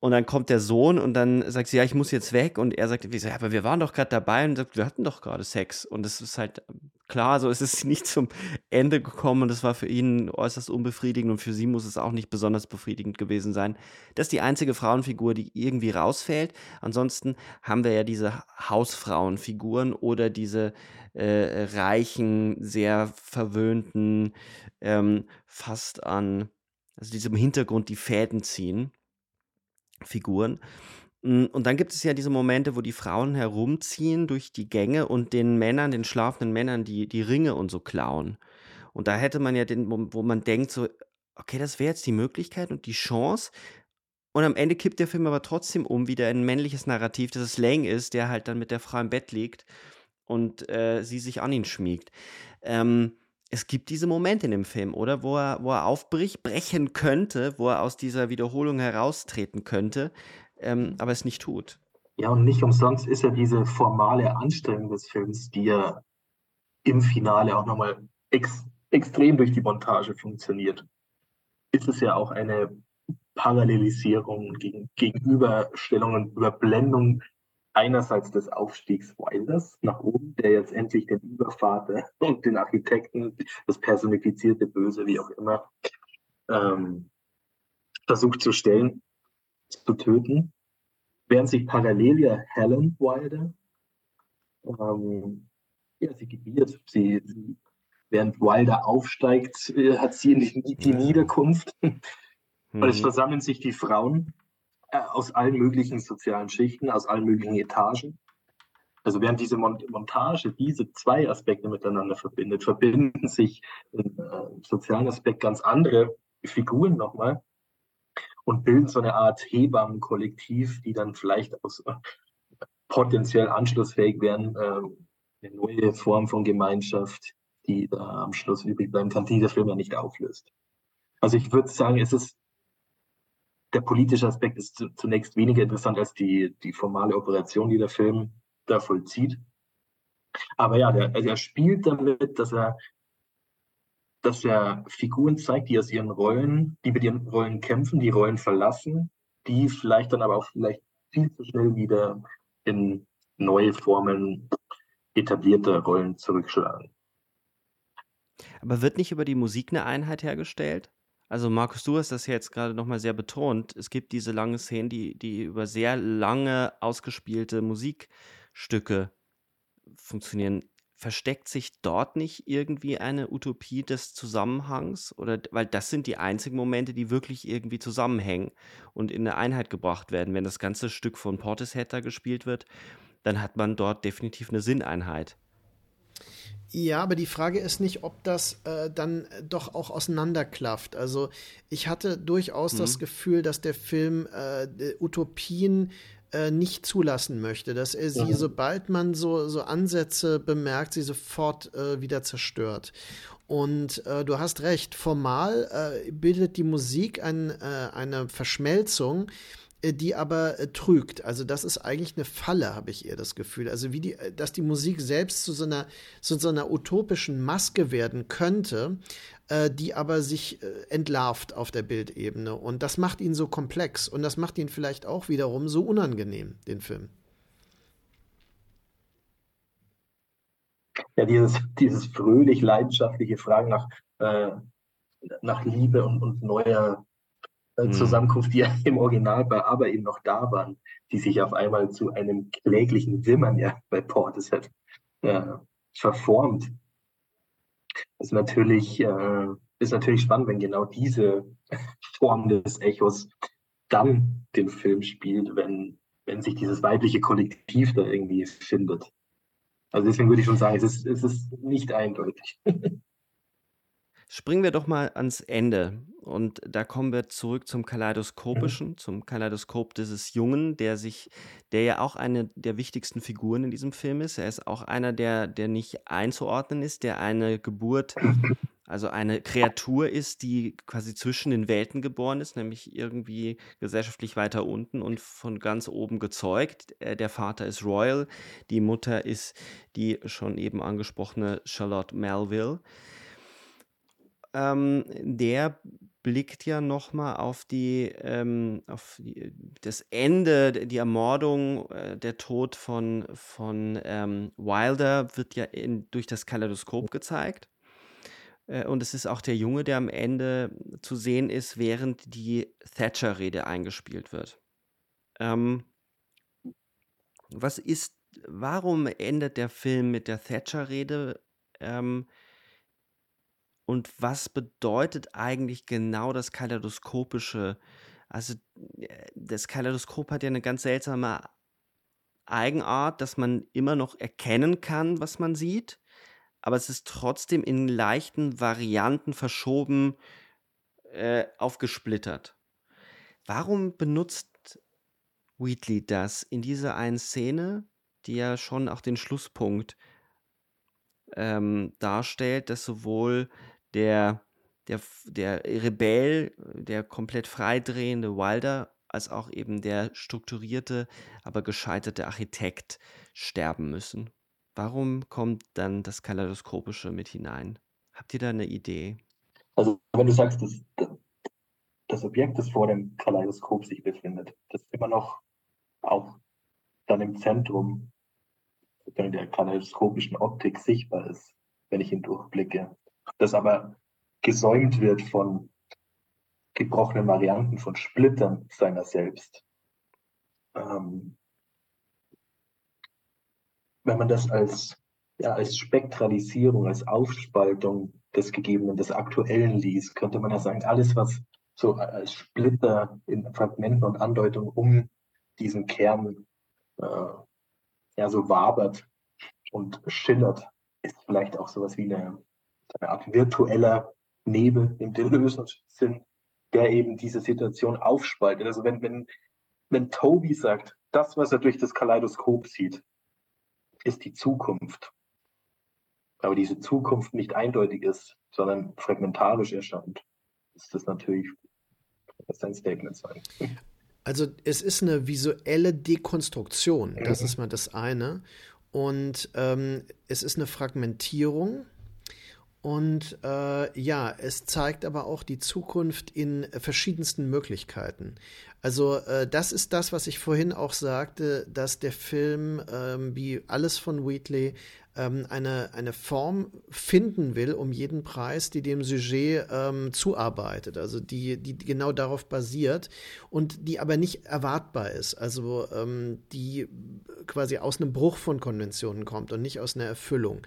Und dann kommt der Sohn und dann sagt sie: „Ja, ich muss jetzt weg.“ Und er sagt: „Wieso? Ja, aber wir waren doch grad dabei.“ Und sagt: „Wir hatten doch grade Sex.“ Und es ist halt klar, so es ist nicht zum Ende gekommen und das war für ihn äußerst unbefriedigend und für sie muss es auch nicht besonders befriedigend gewesen sein. Das ist die einzige Frauenfigur, die irgendwie rausfällt. Ansonsten haben wir ja diese Hausfrauenfiguren oder diese, äh, reichen, sehr verwöhnten, ähm, fast an also, die so im Hintergrund die Fäden ziehen. Figuren. Hm, und dann gibt es ja diese Momente, wo die Frauen herumziehen durch die Gänge und den Männern den schlafenden Männern die die Ringe und so klauen. Und da hätte man ja den wo man denkt so: „Okay, das wäre jetzt die Möglichkeit und die Chance.“ Und am Ende kippt der Film aber trotzdem um wieder in 'n männliches Narrativ, dass es Lang ist, der halt dann mit der Frau im Bett liegt und, äh, sie sich an ihn schmiegt. Ähm, es gibt diese Momente in dem Film, oder? Wo er wo er aufbricht brechen könnte, wo er aus dieser Wiederholung heraustreten könnte, ähm, aber es nicht tut. Ja, und nicht umsonst ist ja diese formale Anstrengung des Films, die ja im Finale auch noch mal ex extrem durch die Montage funktioniert, ist es ja auch eine Parallelisierung, gegen Gegenüberstellung und Überblendung einerseits des Aufstiegs Wilders nach oben, der jetzt endlich den Übervater und den Architekten, das personifizierte Böse, wie auch immer, ähm, versucht zu stellen, zu töten. Während sich parallel ja Helen Wilder, ähm, ja, sie gebiert, sie, sie während Wilder aufsteigt, äh, hat sie die, die Niederkunft. Mhm. Und es versammeln sich die Frauen äh, aus allen möglichen sozialen Schichten, aus allen möglichen Etagen. Also während diese Montage diese zwei Aspekte miteinander verbindet, verbinden sich im äh, sozialen Aspekt ganz andere Figuren nochmal und bilden so eine Art Hebammenkollektiv, die dann vielleicht aus äh, potenziell anschlussfähig wären, äh, eine neue Form von Gemeinschaft, die da am Schluss übrig bleiben kann, die der Film ja nicht auflöst. Also ich würde sagen, es ist der politische Aspekt ist zunächst weniger interessant als die, die formale Operation, die der Film da vollzieht. Aber ja, der, er spielt damit, dass er, dass er Figuren zeigt, die aus ihren Rollen, die mit ihren Rollen kämpfen, die Rollen verlassen, die vielleicht dann aber auch vielleicht viel zu schnell wieder in neue Formen etablierter Rollen zurückschlagen. Aber wird nicht über die Musik eine Einheit hergestellt? Also Markus, du hast das jetzt gerade nochmal sehr betont. Es gibt diese langen Szenen, die, die über sehr lange ausgespielte Musikstücke funktionieren. Versteckt sich dort nicht irgendwie eine Utopie des Zusammenhangs? Oder weil das sind die einzigen Momente, die wirklich irgendwie zusammenhängen und in eine Einheit gebracht werden. Wenn das ganze Stück von Portishead da gespielt wird, dann hat man dort definitiv eine Sinneinheit. Ja, aber die Frage ist nicht, ob das äh, dann doch auch auseinanderklafft. Also ich hatte durchaus mhm. das Gefühl, dass der Film äh, Utopien äh, nicht zulassen möchte, dass er sie, mhm. sobald man so, so Ansätze bemerkt, sie sofort äh, wieder zerstört. Und äh, du hast recht, formal äh, bildet die Musik ein, äh, eine Verschmelzung, die aber trügt. Also das ist eigentlich eine Falle, habe ich eher das Gefühl. Also wie die, dass die Musik selbst zu so einer, zu so einer utopischen Maske werden könnte, äh, die aber sich äh, entlarvt auf der Bildebene. Und das macht ihn so komplex und das macht ihn vielleicht auch wiederum so unangenehm, den Film. Ja, dieses, dieses fröhlich leidenschaftliche Fragen nach, äh, nach Liebe und, und neuer äh, Zusammenkunft, die ja im Original bei Aber eben noch da waren, die sich auf einmal zu einem kläglichen Wimmern ja bei Portishead äh, verformt. Ist natürlich, äh, ist natürlich spannend, wenn genau diese Form des Echos dann den Film spielt, wenn, wenn sich dieses weibliche Kollektiv da irgendwie findet. Also deswegen würde ich schon sagen, es ist, es ist nicht eindeutig. Springen wir doch mal ans Ende. Und da kommen wir zurück zum Kaleidoskopischen, mhm. zum Kaleidoskop dieses Jungen, der sich, der ja auch eine der wichtigsten Figuren in diesem Film ist. Er ist auch einer, der, der nicht einzuordnen ist, der eine Geburt, also eine Kreatur ist, die quasi zwischen den Welten geboren ist, nämlich irgendwie gesellschaftlich weiter unten und von ganz oben gezeugt. Äh, der Vater ist Royal, die Mutter ist die schon eben angesprochene Charlotte Melville ähm, der blickt ja nochmal auf die, ähm, auf die, das Ende, die Ermordung, äh, der Tod von, von ähm, Wilder wird ja in, durch das Kaleidoskop gezeigt. Äh, und es ist auch der Junge, der am Ende zu sehen ist, während die Thatcher-Rede eingespielt wird. Ähm, was ist, warum endet der Film mit der Thatcher-Rede? Ähm, und was bedeutet eigentlich genau das Kaleidoskopische? Also äh, das Kaleidoskop hat ja eine ganz seltsame Eigenart, dass man immer noch erkennen kann, was man sieht, aber es ist trotzdem in leichten Varianten verschoben, äh, aufgesplittert. Warum benutzt Wheatley das in dieser einen Szene, die ja schon auch den Schlusspunkt ähm, darstellt, dass sowohl der, der, der Rebell, der komplett freidrehende Wilder, als auch eben der strukturierte, aber gescheiterte Architekt sterben müssen. Warum kommt dann das Kaleidoskopische mit hinein? Habt ihr da eine Idee? Also, wenn du sagst, dass das Objekt, das vor dem Kaleidoskop sich befindet, das immer noch auch dann im Zentrum der kaleidoskopischen Optik sichtbar ist, wenn ich ihn durchblicke das aber gesäumt wird von gebrochenen Varianten, von Splittern seiner selbst. Ähm, wenn man das als, ja, als Spektralisierung, als Aufspaltung des Gegebenen, des Aktuellen liest, könnte man ja sagen, alles, was so als Splitter in Fragmenten und Andeutungen um diesen Kern äh, ja, so wabert und schillert, ist vielleicht auch sowas wie eine eine Art virtueller Nebel im Deleuze Sinn, der eben diese Situation aufspaltet. Also wenn, wenn, wenn Toby sagt, das, was er durch das Kaleidoskop sieht, ist die Zukunft, aber diese Zukunft nicht eindeutig ist, sondern fragmentarisch erscheint, ist das natürlich ein Statement sein. Also es ist eine visuelle Dekonstruktion, das mhm. ist mal das eine. Und ähm, es ist eine Fragmentierung und äh, ja, es zeigt aber auch die Zukunft in verschiedensten Möglichkeiten. Also äh, das ist das, was ich vorhin auch sagte, dass der Film, ähm, wie alles von Wheatley, ähm, eine, eine Form finden will, um jeden Preis, die dem Sujet ähm, zuarbeitet, also die, die genau darauf basiert und die aber nicht erwartbar ist, also ähm, die quasi aus einem Bruch von Konventionen kommt und nicht aus einer Erfüllung.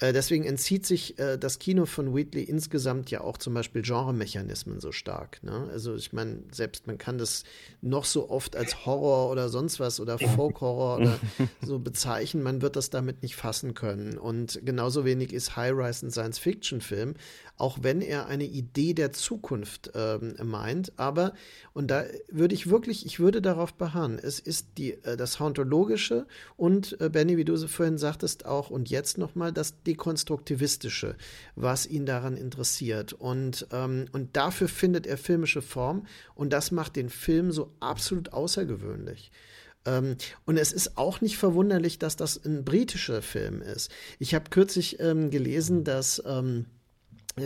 Äh, deswegen entzieht sich äh, das Kino von Wheatley insgesamt ja auch zum Beispiel Genremechanismen so stark. Ne? Also ich meine, selbst man kann das noch so oft als Horror oder sonst was oder Folk-Horror oder so bezeichnen, man wird das damit nicht fassen können. Und genauso wenig ist High-Rise ein Science-Fiction-Film, auch wenn er eine Idee der Zukunft ähm, meint. Aber, und da würde ich wirklich, ich würde darauf beharren, es ist die, äh, das Hauntologische und, äh, Benny, wie du so vorhin sagtest, auch und jetzt nochmal das Dekonstruktivistische, was ihn daran interessiert. Und, ähm, und dafür findet er filmische Form und das macht den Film so absolut außergewöhnlich. Ähm, und es ist auch nicht verwunderlich, dass das ein britischer Film ist. Ich habe kürzlich ähm, gelesen, dass ähm, äh,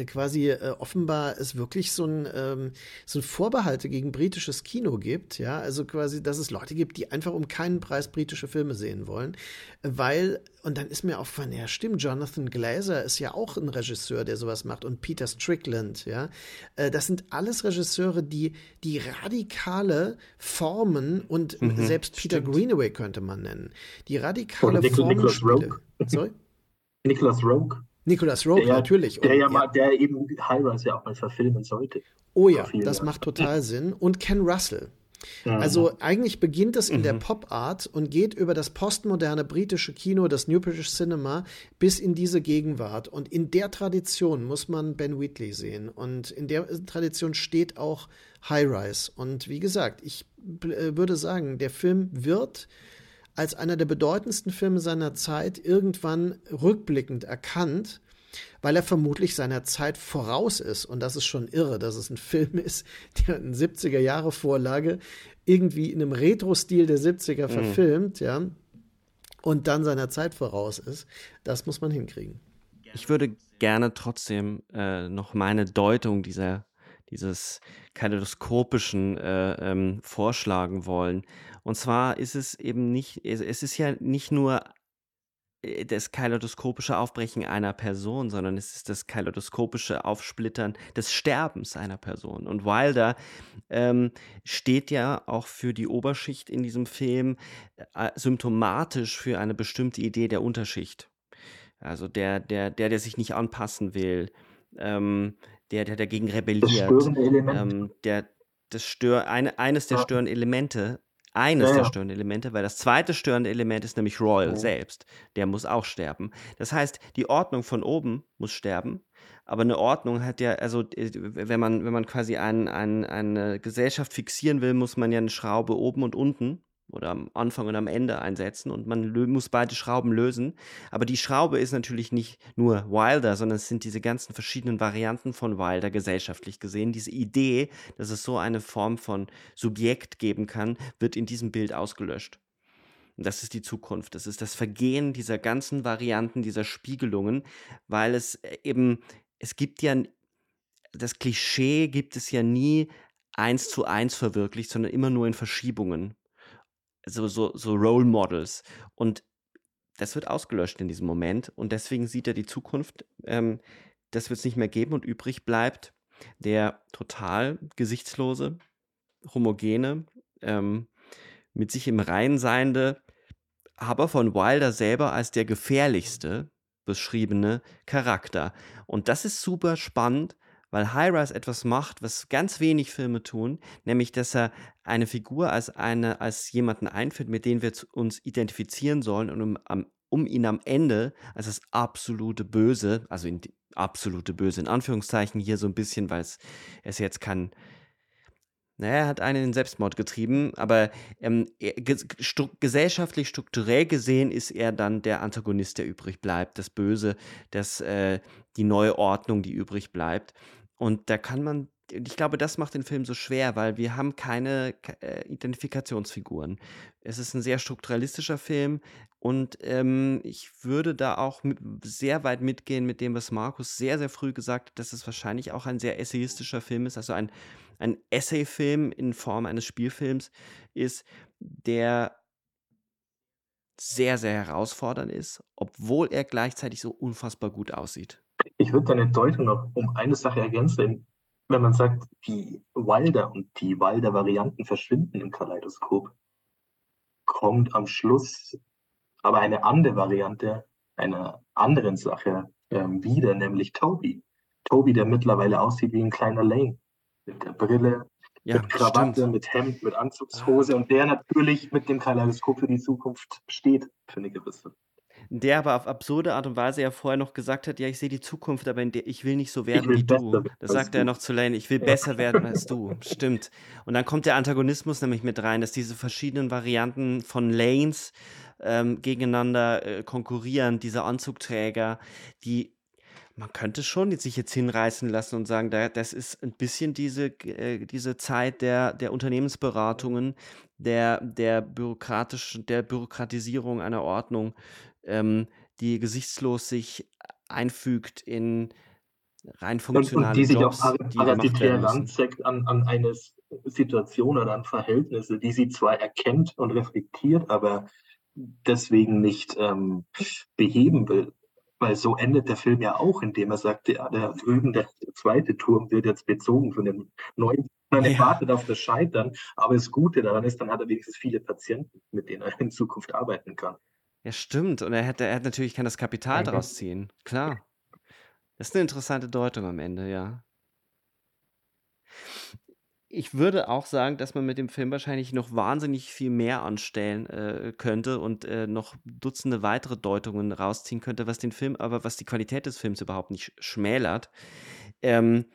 quasi äh, offenbar es wirklich so ein, ähm, so ein Vorbehalte gegen britisches Kino gibt, ja, also quasi, dass es Leute gibt, die einfach um keinen Preis britische Filme sehen wollen, weil, und dann ist mir aufgefallen, ja stimmt, Jonathan Glazer ist ja auch ein Regisseur, der sowas macht und Peter Strickland, ja, äh, das sind alles Regisseure, die, die radikale Formen und mhm, selbst Peter stimmt. Greenaway könnte man nennen, die radikale Formen. Nicholas Rogue. Sorry? Nicholas Rogue. Nicholas Rogue, der, natürlich. Der, ja, Mal, der eben High-Rise ja auch mal verfilmen sollte. Oh ja, das Jahren. macht total Sinn. Und Ken Russell. Also eigentlich beginnt es in mhm. der Pop-Art und geht über das postmoderne britische Kino, das New British Cinema, bis in diese Gegenwart. Und in der Tradition muss man Ben Wheatley sehen. Und in der Tradition steht auch High Rise. Und wie gesagt, ich äh, würde sagen, der Film wird als einer der bedeutendsten Filme seiner Zeit irgendwann rückblickend erkannt, weil er vermutlich seiner Zeit voraus ist. Und das ist schon irre, dass es ein Film ist, der eine 70er Jahre Vorlage irgendwie in einem Retro-Stil der 70er mhm. verfilmt, ja, und dann seiner Zeit voraus ist. Das muss man hinkriegen. Ich würde gerne trotzdem äh, noch meine Deutung dieser dieses kaleidoskopischen äh, ähm, vorschlagen wollen. Und zwar ist es eben nicht, es ist ja nicht nur äh, das kaleidoskopische Aufbrechen einer Person, sondern es ist das kaleidoskopische Aufsplittern des Sterbens einer Person. Und Wilder ähm, steht ja auch für die Oberschicht in diesem Film äh, symptomatisch für eine bestimmte Idee der Unterschicht. Also der, der, der, der sich nicht anpassen will, ähm, der, der dagegen rebelliert, ähm, der das stör, eine, eines der ja. störenden Elemente eines ja, der störenden Elemente, weil das zweite störende Element ist nämlich Royal oh. selbst. Der muss auch sterben. Das heißt, die Ordnung von oben muss sterben, aber eine Ordnung hat ja, also äh, wenn man, wenn man quasi ein, ein, eine Gesellschaft fixieren will, muss man ja eine Schraube oben und unten oder am Anfang und am Ende einsetzen und man muss beide Schrauben lösen. Aber die Schraube ist natürlich nicht nur Wilder, sondern es sind diese ganzen verschiedenen Varianten von Wilder gesellschaftlich gesehen. Diese Idee, dass es so eine Form von Subjekt geben kann, wird in diesem Bild ausgelöscht. Und das ist die Zukunft. Das ist das Vergehen dieser ganzen Varianten, dieser Spiegelungen, weil es äh, eben, es gibt ja, das Klischee gibt es ja nie eins zu eins verwirklicht, sondern immer nur in Verschiebungen so, so, so Role Models. Und das wird ausgelöscht in diesem Moment. Und deswegen sieht er die Zukunft, ähm, das wird es nicht mehr geben und übrig bleibt der total gesichtslose, homogene, ähm, mit sich im Reinen seiende, aber von Wilder selber als der gefährlichste beschriebene Charakter. Und das ist super spannend, weil High-Rise etwas macht, was ganz wenig Filme tun, nämlich dass er eine Figur als, eine, als jemanden einführt, mit dem wir uns identifizieren sollen und um, um ihn am Ende als das absolute Böse, also in absolute Böse in Anführungszeichen hier so ein bisschen, weil es, es jetzt kann naja, er hat einen in Selbstmord getrieben, aber ähm, stu gesellschaftlich, strukturell gesehen ist er dann der Antagonist, der übrig bleibt, das Böse, das, äh, die neue Ordnung, die übrig bleibt. Und da kann man, ich glaube, das macht den Film so schwer, weil wir haben keine äh, Identifikationsfiguren. Es ist ein sehr strukturalistischer Film und ähm, ich würde da auch sehr weit mitgehen mit dem, was Markus sehr, sehr früh gesagt hat, dass es wahrscheinlich auch ein sehr essayistischer Film ist, also ein, ein Essayfilm in Form eines Spielfilms ist, der sehr, sehr herausfordernd ist, obwohl er gleichzeitig so unfassbar gut aussieht. Ich würde deine Deutung noch um eine Sache ergänzen. Wenn man sagt, die Wilder und die Wilder-Varianten verschwinden im Kaleidoskop, kommt am Schluss aber eine andere Variante einer anderen Sache ähm, wieder, nämlich Toby. Toby, der mittlerweile aussieht wie ein kleiner Lane. Mit der Brille, Ja, mit Krawatte, stimmt. mit Hemd, mit Anzugshose und der natürlich mit dem Kaleidoskop für die Zukunft steht, für eine gewisse. Der aber auf absurde Art und Weise ja vorher noch gesagt hat, ja, ich sehe die Zukunft, aber der, ich will nicht so werden wie du. werden Da als sagt er noch zu Lane, ich will Ja. besser werden als du. Stimmt. Und dann kommt der Antagonismus nämlich mit rein, dass diese verschiedenen Varianten von Lanes ähm, gegeneinander äh, konkurrieren, diese Anzugträger, die man könnte schon sich jetzt hinreißen lassen und sagen, da, das ist ein bisschen diese, äh, diese Zeit der, der Unternehmensberatungen, der, der bürokratischen, der Bürokratisierung einer Ordnung, ähm, die gesichtslos sich einfügt in rein Und, funktionale und die sich Jobs, auch parasitär an, an eine Situation oder an Verhältnisse, die sie zwar erkennt und reflektiert, aber deswegen nicht ähm, beheben will. Weil so endet der Film ja auch, indem er sagt, ja, da drüben der zweite Turm wird jetzt bezogen von dem neuen. Man Ja. wartet auf das Scheitern, aber das Gute daran ist, dann hat er wenigstens viele Patienten, mit denen er in Zukunft arbeiten kann. Ja, stimmt. Und er hätte, er hat natürlich kann das Kapital Mhm. daraus ziehen. Klar. Das ist eine interessante Deutung am Ende, ja. Ich würde auch sagen, dass man mit dem Film wahrscheinlich noch wahnsinnig viel mehr anstellen äh, könnte und äh, noch Dutzende weitere Deutungen rausziehen könnte, was den Film, aber was die Qualität des Films überhaupt nicht sch- schmälert. Ähm,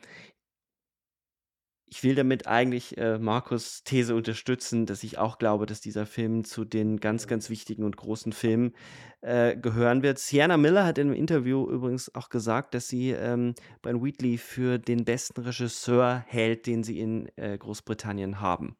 ich will damit eigentlich äh, Markus These unterstützen, dass ich auch glaube, dass dieser Film zu den ganz, ganz wichtigen und großen Filmen äh, gehören wird. Sienna Miller hat in einem Interview übrigens auch gesagt, dass sie ähm, Ben Wheatley für den besten Regisseur hält, den sie in äh, Großbritannien haben.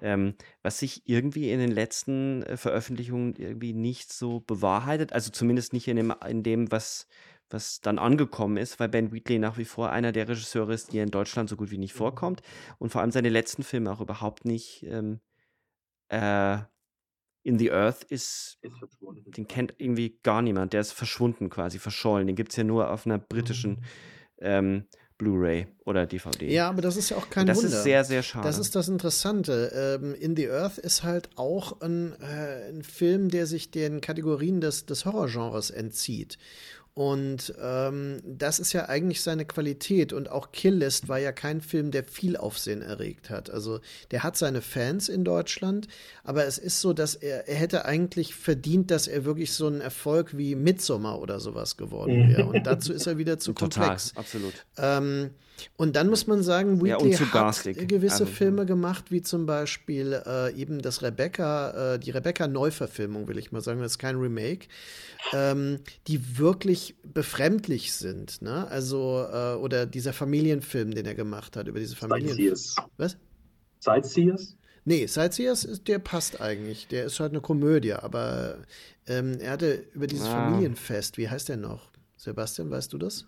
Ähm, was sich irgendwie in den letzten äh, Veröffentlichungen irgendwie nicht so bewahrheitet, also zumindest nicht in dem, in dem was, was dann angekommen ist, weil Ben Wheatley nach wie vor einer der Regisseure ist, die in Deutschland so gut wie nicht vorkommt und vor allem seine letzten Filme auch überhaupt nicht ähm, äh, In the Earth ist, Ist verschwunden. den kennt irgendwie gar niemand, der ist verschwunden quasi, verschollen, den gibt es ja nur auf einer britischen ähm, Blu-ray oder DVD. Ja, aber das ist ja auch kein das Wunder. ist sehr, sehr schade. Das ist das Interessante. Ähm, In the Earth ist halt auch ein, äh, ein Film, der sich den Kategorien des, des Horrorgenres entzieht. Und ähm, das ist ja eigentlich seine Qualität. Und auch Kill List war ja kein Film, der viel Aufsehen erregt hat. Also der hat seine Fans in Deutschland, aber es ist so, dass er, er hätte eigentlich verdient, dass er wirklich so ein Erfolg wie Midsommar oder sowas geworden wäre. Und dazu ist er wieder zu Total, komplex. absolut. Ähm, und dann muss man sagen, Ja, Wheatley zu hat gewisse Also, Filme gemacht, wie zum Beispiel äh, eben das Rebecca, äh, die Rebecca-Neuverfilmung, will ich mal sagen, das ist kein Remake, ähm, die wirklich befremdlich sind. Ne? Also, äh, oder dieser Familienfilm, den er gemacht hat, über diese Familien. Sightseers. Was? Sightseers? Nee, Sightseers, ist, der passt eigentlich. Der ist halt eine Komödie, aber ähm, er hatte über dieses Ah. Familienfest, wie heißt der noch? Sebastian, weißt du das?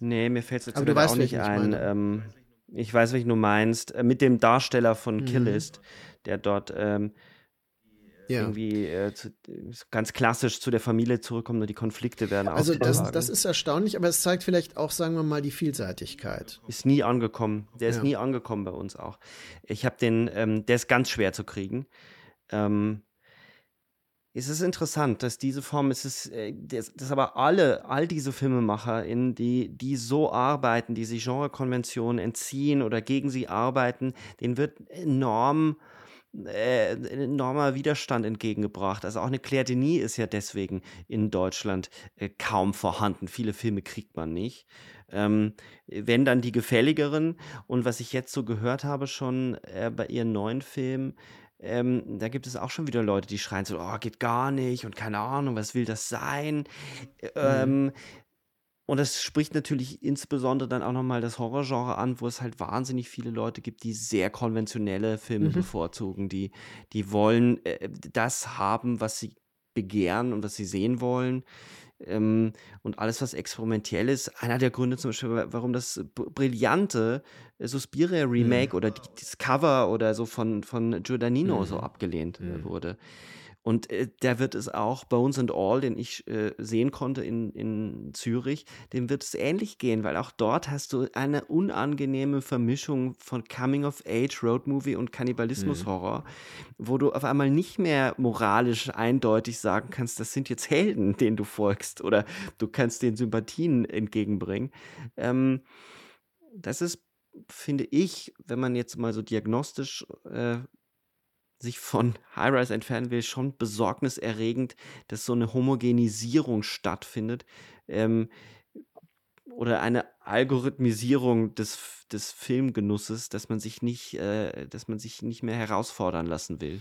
Nee, mir fällt es jetzt auch nicht ein. Ähm, ich weiß, welchen du meinst. Äh, mit dem Darsteller von Mhm. Killist, der dort ähm, Ja. irgendwie äh, zu, ganz klassisch zu der Familie zurückkommt und die Konflikte werden Also das, das ist erstaunlich, aber es zeigt vielleicht auch, sagen wir mal, die Vielseitigkeit. Ist nie angekommen. Der ist Ja. nie angekommen bei uns auch. Ich habe den, ähm, der ist ganz schwer zu kriegen. Ähm, es ist interessant, dass diese Form, es ist, äh, das, das aber alle, all diese Filmemacher, in die, die so arbeiten, die sich Genrekonventionen entziehen oder gegen sie arbeiten, denen wird enorm äh, enormer Widerstand entgegengebracht. Also auch eine Claire Denis ist ja deswegen in Deutschland äh, kaum vorhanden. Viele Filme kriegt man nicht. Ähm, wenn dann die gefälligeren. Und was ich jetzt so gehört habe schon äh, bei ihren neuen Filmen, ähm, da gibt es auch schon wieder Leute, die schreien so, oh, geht gar nicht und keine Ahnung, was will das sein? Ähm, und das spricht natürlich insbesondere dann auch nochmal das Horrorgenre an, wo es halt wahnsinnig viele Leute gibt, die sehr konventionelle Filme Mhm. bevorzugen, die, die wollen äh, das haben, was sie begehren und was sie sehen wollen. Ähm, und alles, was experimentell ist, einer der Gründe zum Beispiel, wa- warum das br- brillante äh, Suspiria Remake oder die, das Cover oder so von, von Giordanino so Mhm. abgelehnt äh, Mhm. wurde. Und äh, da wird es auch Bones and All, den ich äh, sehen konnte in, in Zürich, dem wird es ähnlich gehen, weil auch dort hast du eine unangenehme Vermischung von Coming-of-Age, Roadmovie und Kannibalismus-Horror, mhm. wo du auf einmal nicht mehr moralisch eindeutig sagen kannst, das sind jetzt Helden, denen du folgst, oder du kannst den Sympathien entgegenbringen. Ähm, das ist finde ich, wenn man jetzt mal so diagnostisch äh, sich von High-Rise entfernen will, schon besorgniserregend, dass so eine Homogenisierung stattfindet. Ähm, oder eine Algorithmisierung des, des Filmgenusses, dass man sich nicht, äh, dass man sich nicht mehr herausfordern lassen will.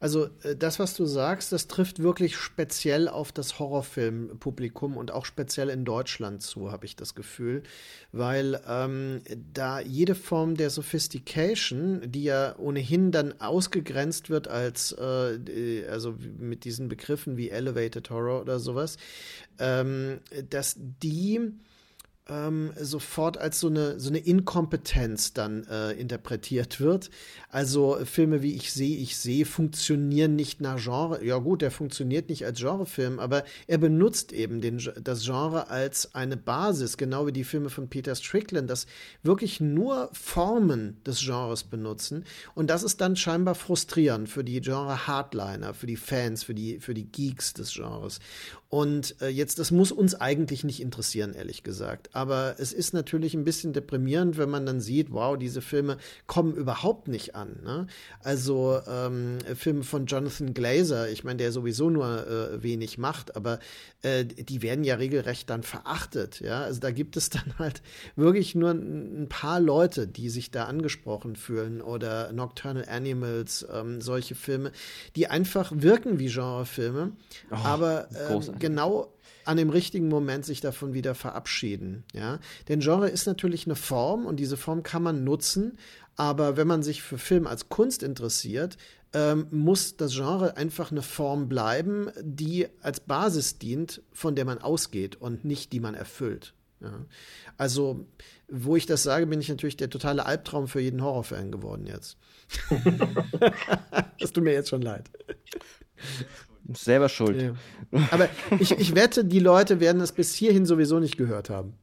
Also äh, das, was du sagst, das trifft wirklich speziell auf das Horrorfilmpublikum und auch speziell in Deutschland zu, habe ich das Gefühl, weil ähm, da jede Form der Sophistication, die ja ohnehin dann ausgegrenzt wird als, äh, also mit diesen Begriffen wie Elevated Horror oder sowas, ähm, dass die ähm, sofort als so eine, so eine Inkompetenz dann äh, interpretiert wird. Also äh, Filme wie Ich sehe, ich sehe funktionieren nicht nach Genre. Ja gut, der funktioniert nicht als Genrefilm, aber er benutzt eben den, das Genre als eine Basis, genau wie die Filme von Peter Strickland, das wirklich nur Formen des Genres benutzen. Und das ist dann scheinbar frustrierend für die Genre-Hardliner, für die Fans, für die, für die Geeks des Genres. Und äh, jetzt, das muss uns eigentlich nicht interessieren, ehrlich gesagt. Aber es ist natürlich ein bisschen deprimierend, wenn man dann sieht, wow, diese Filme kommen überhaupt nicht an. Ne? Also ähm, Filme von Jonathan Glazer, ich meine, der sowieso nur äh, wenig macht, aber äh, die werden ja regelrecht dann verachtet. Ja? Also da gibt es dann halt wirklich nur ein paar Leute, die sich da angesprochen fühlen oder Nocturnal Animals, ähm, solche Filme, die einfach wirken wie Genrefilme, oh, aber ähm, genau an dem richtigen Moment sich davon wieder verabschieden. Ja? Denn Genre ist natürlich eine Form und diese Form kann man nutzen, aber wenn man sich für Film als Kunst interessiert, ähm, muss das Genre einfach eine Form bleiben, die als Basis dient, von der man ausgeht und nicht die man erfüllt. Ja? Also, wo ich das sage, bin ich natürlich der totale Albtraum für jeden Horrorfan geworden jetzt. das tut mir jetzt schon leid. Selber schuld. Ja. Aber ich, ich wette, die Leute werden das bis hierhin sowieso nicht gehört haben.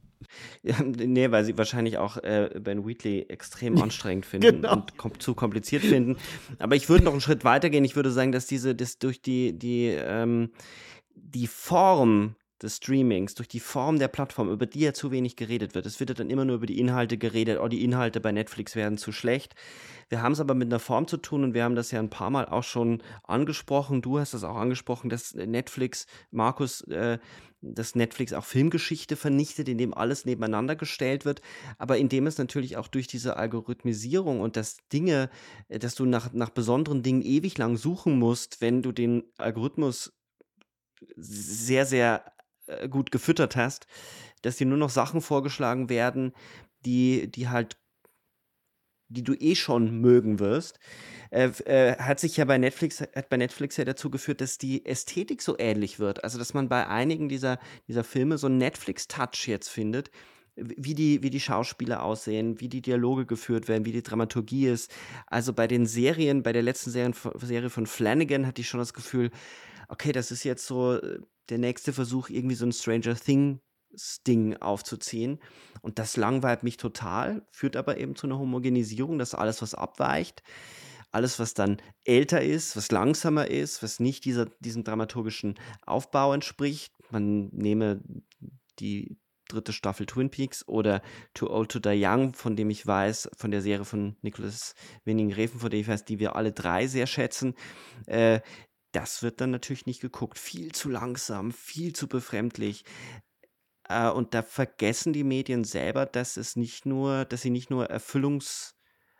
Ja, nee, weil sie wahrscheinlich auch äh, Ben Wheatley extrem anstrengend finden genau. und kom zu kompliziert finden. Aber ich würde noch einen Schritt weiter gehen. Ich würde sagen, dass diese, das durch die, die, ähm, die Form des Streamings, durch die Form der Plattform, über die ja zu wenig geredet wird. Es wird ja dann immer nur über die Inhalte geredet, oh, die Inhalte bei Netflix werden zu schlecht. Wir haben es aber mit einer Form zu tun und wir haben das ja ein paar Mal auch schon angesprochen. Du hast das auch angesprochen, dass Netflix, Markus, äh, dass Netflix auch Filmgeschichte vernichtet, indem alles nebeneinander gestellt wird, aber indem es natürlich auch durch diese Algorithmisierung und das Dinge, äh, dass du nach, nach besonderen Dingen ewig lang suchen musst, wenn du den Algorithmus sehr, sehr äh, gut gefüttert hast, dass dir nur noch Sachen vorgeschlagen werden, die, die halt, die du eh schon mögen wirst. Äh, äh, hat sich ja bei Netflix, hat bei Netflix ja dazu geführt, dass die Ästhetik so ähnlich wird. Also, dass man bei einigen dieser, dieser Filme so einen Netflix-Touch jetzt findet, wie die, wie die Schauspieler aussehen, wie die Dialoge geführt werden, wie die Dramaturgie ist. Also bei den Serien, bei der letzten Serien, Serie von Flanagan hatte ich schon das Gefühl, okay, das ist jetzt so äh, der nächste Versuch, irgendwie so ein Stranger Things Ding aufzuziehen. Und das langweilt mich total, führt aber eben zu einer Homogenisierung, dass alles, was abweicht, alles, was dann älter ist, was langsamer ist, was nicht dieser, diesem dramaturgischen Aufbau entspricht. Man nehme die dritte Staffel Twin Peaks oder Too Old to Die Young, von dem ich weiß, von der Serie von Nicholas Winning Refen, von der ich weiß, die wir alle drei sehr schätzen. Äh, das wird dann natürlich nicht geguckt. Viel zu langsam, viel zu befremdlich. Äh, und da vergessen die Medien selber, dass es nicht nur, dass sie nicht nur Erfüllungs,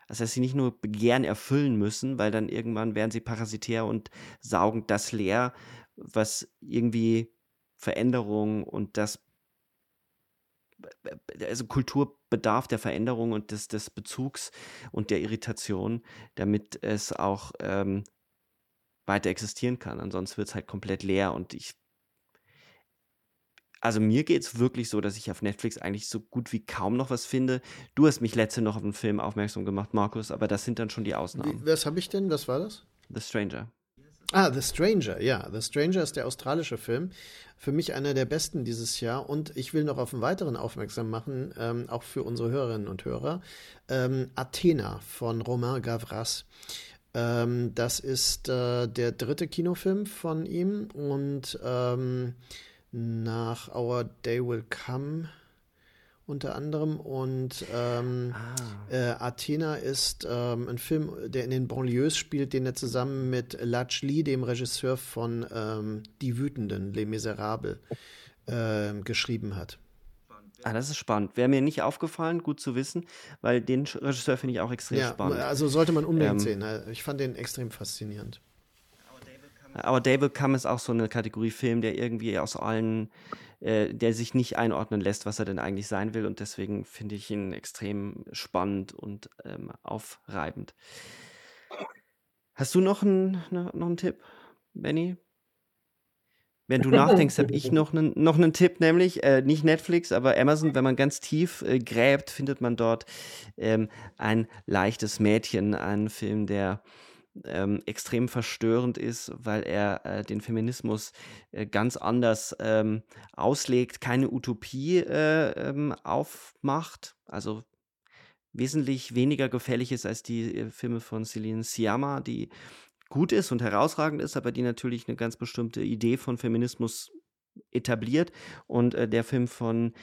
also dass sie nicht nur Begehren erfüllen müssen, weil dann irgendwann werden sie parasitär und saugen das leer, was irgendwie Veränderung und das also Kultur bedarf der Veränderung und des, des Bezugs und der Irritation, damit es auch ähm, weiter existieren kann. Ansonsten wird es halt komplett leer und ich. Also mir geht es wirklich so, dass ich auf Netflix eigentlich so gut wie kaum noch was finde. Du hast mich letzte noch auf einen Film aufmerksam gemacht, Markus, aber das sind dann schon die Ausnahmen. Wie, was habe ich denn? Was war das? The Stranger. Ah, The Stranger, ja. The Stranger ist der australische Film. Für mich einer der besten dieses Jahr. Und ich will noch auf einen weiteren aufmerksam machen, ähm, auch für unsere Hörerinnen und Hörer. Ähm, Athena von Romain Gavras. Ähm, das ist äh, der dritte Kinofilm von ihm. Und ähm, nach Our Day Will Come unter anderem. Und ähm, ah. äh, Athena ist ähm, ein Film, der in den Banlieues spielt, den er zusammen mit Lach Lee, dem Regisseur von ähm, Die Wütenden, Les Miserables, äh, geschrieben hat. Ah, das ist spannend. Wäre mir nicht aufgefallen, gut zu wissen, weil den Regisseur finde ich auch extrem ja, spannend. Also sollte man unbedingt ähm, sehen. Ich fand den extrem faszinierend. Aber David Come ist auch so eine Kategorie Film, der irgendwie aus allen äh, der sich nicht einordnen lässt, was er denn eigentlich sein will. Und deswegen finde ich ihn extrem spannend und ähm, aufreibend. Hast du noch einen, ne, noch einen Tipp, Benny? Wenn du nachdenkst, habe ich noch einen, noch einen Tipp, nämlich äh, nicht Netflix, aber Amazon. Wenn man ganz tief äh, gräbt, findet man dort ähm, ein leichtes Mädchen, einen Film, der ähm, extrem verstörend ist, weil er äh, den Feminismus äh, ganz anders ähm, auslegt, keine Utopie äh, ähm, aufmacht, also wesentlich weniger gefährlich ist als die äh, Filme von Celine Siama, die gut ist und herausragend ist, aber die natürlich eine ganz bestimmte Idee von Feminismus etabliert. Und äh, der Film von,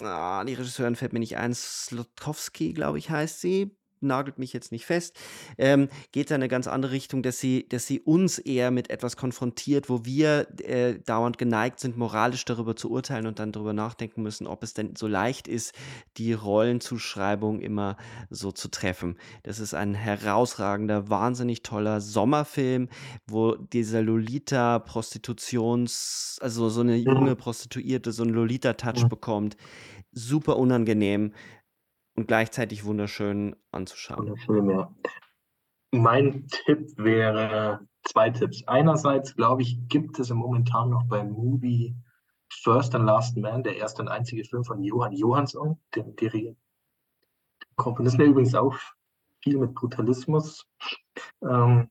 ah, die Regisseurin fällt mir nicht ein, Slotowski, glaube ich, heißt sie, nagelt mich jetzt nicht fest, ähm, geht in eine ganz andere Richtung, dass sie, dass sie uns eher mit etwas konfrontiert, wo wir äh, dauernd geneigt sind, moralisch darüber zu urteilen und dann darüber nachdenken müssen, ob es denn so leicht ist, die Rollenzuschreibung immer so zu treffen. Das ist ein herausragender, wahnsinnig toller Sommerfilm, wo dieser Lolita-Prostitutions, also so eine junge mhm. Prostituierte so einen Lolita-Touch mhm. bekommt. Super unangenehm und gleichzeitig wunderschön anzuschauen. Wunderschön, ja. Mein Tipp wäre zwei Tipps. Einerseits, glaube ich, gibt es momentan noch beim Movie First and Last Man, der erste und einzige Film von Johann Johansson, dem Dirigenten. Komponist, der übrigens auch viel mit Brutalismus ähm,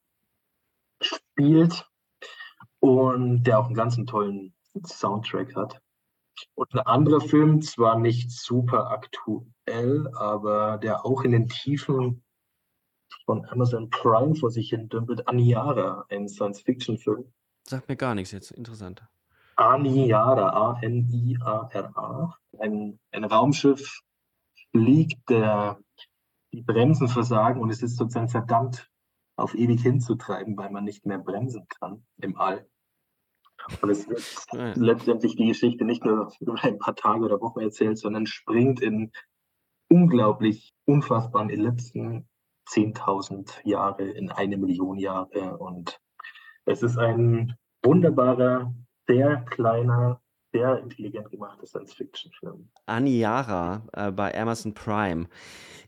spielt und der auch einen ganz tollen Soundtrack hat. Und ein anderer Film, zwar nicht super aktuell, aber der auch in den Tiefen von Amazon Prime vor sich hin dümpelt, Aniara, ein Science-Fiction-Film. Sagt mir gar nichts jetzt, interessant. Aniara, A-N-I-A-R-A. Ein, ein Raumschiff fliegt, der die Bremsen versagen und es ist sozusagen verdammt, auf ewig hinzutreiben, weil man nicht mehr bremsen kann im All. Und es wird ja. letztendlich die Geschichte nicht nur über ein paar Tage oder Wochen erzählt, sondern springt in unglaublich unfassbaren Ellipsen 10.000 Jahre in eine Million Jahre. Und es ist ein wunderbarer, sehr kleiner, sehr intelligent gemachtes Science-Fiction-Film. Aniara äh, bei Amazon Prime.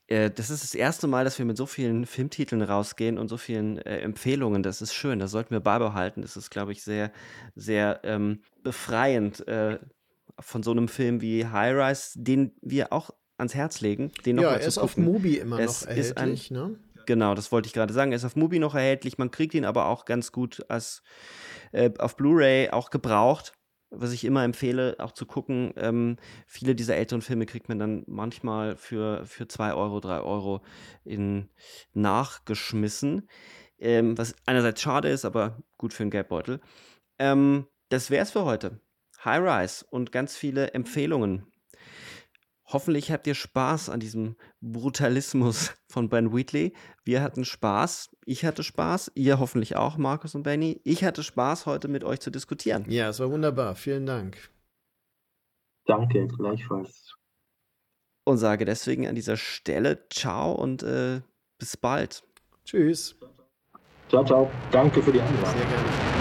Äh, das ist das erste Mal, dass wir mit so vielen Filmtiteln rausgehen und so vielen äh, Empfehlungen. Das ist schön, das sollten wir beibehalten. Das ist, glaube ich, sehr, sehr ähm, befreiend äh, von so einem Film wie High Rise, den wir auch ans Herz legen. Den noch ja, er ist auf Mubi immer es noch erhältlich, ein, ne? Genau, das wollte ich gerade sagen. Er ist auf Mubi noch erhältlich. Man kriegt ihn aber auch ganz gut als äh, auf Blu-ray auch gebraucht was ich immer empfehle, auch zu gucken, ähm, viele dieser älteren Filme kriegt man dann manchmal für, für 2 Euro, 3 Euro in nachgeschmissen. Ähm, was einerseits schade ist, aber gut für einen Geldbeutel. Ähm, das es für heute. High Rise und ganz viele Empfehlungen Hoffentlich habt ihr Spaß an diesem Brutalismus von Ben Wheatley. Wir hatten Spaß. Ich hatte Spaß. Ihr hoffentlich auch, Markus und Benny. Ich hatte Spaß, heute mit euch zu diskutieren. Ja, es war wunderbar. Vielen Dank. Danke, gleichfalls. Und sage deswegen an dieser Stelle Ciao und äh, bis bald. Tschüss. Ciao, ciao. Danke für die Einladung. Sehr gerne.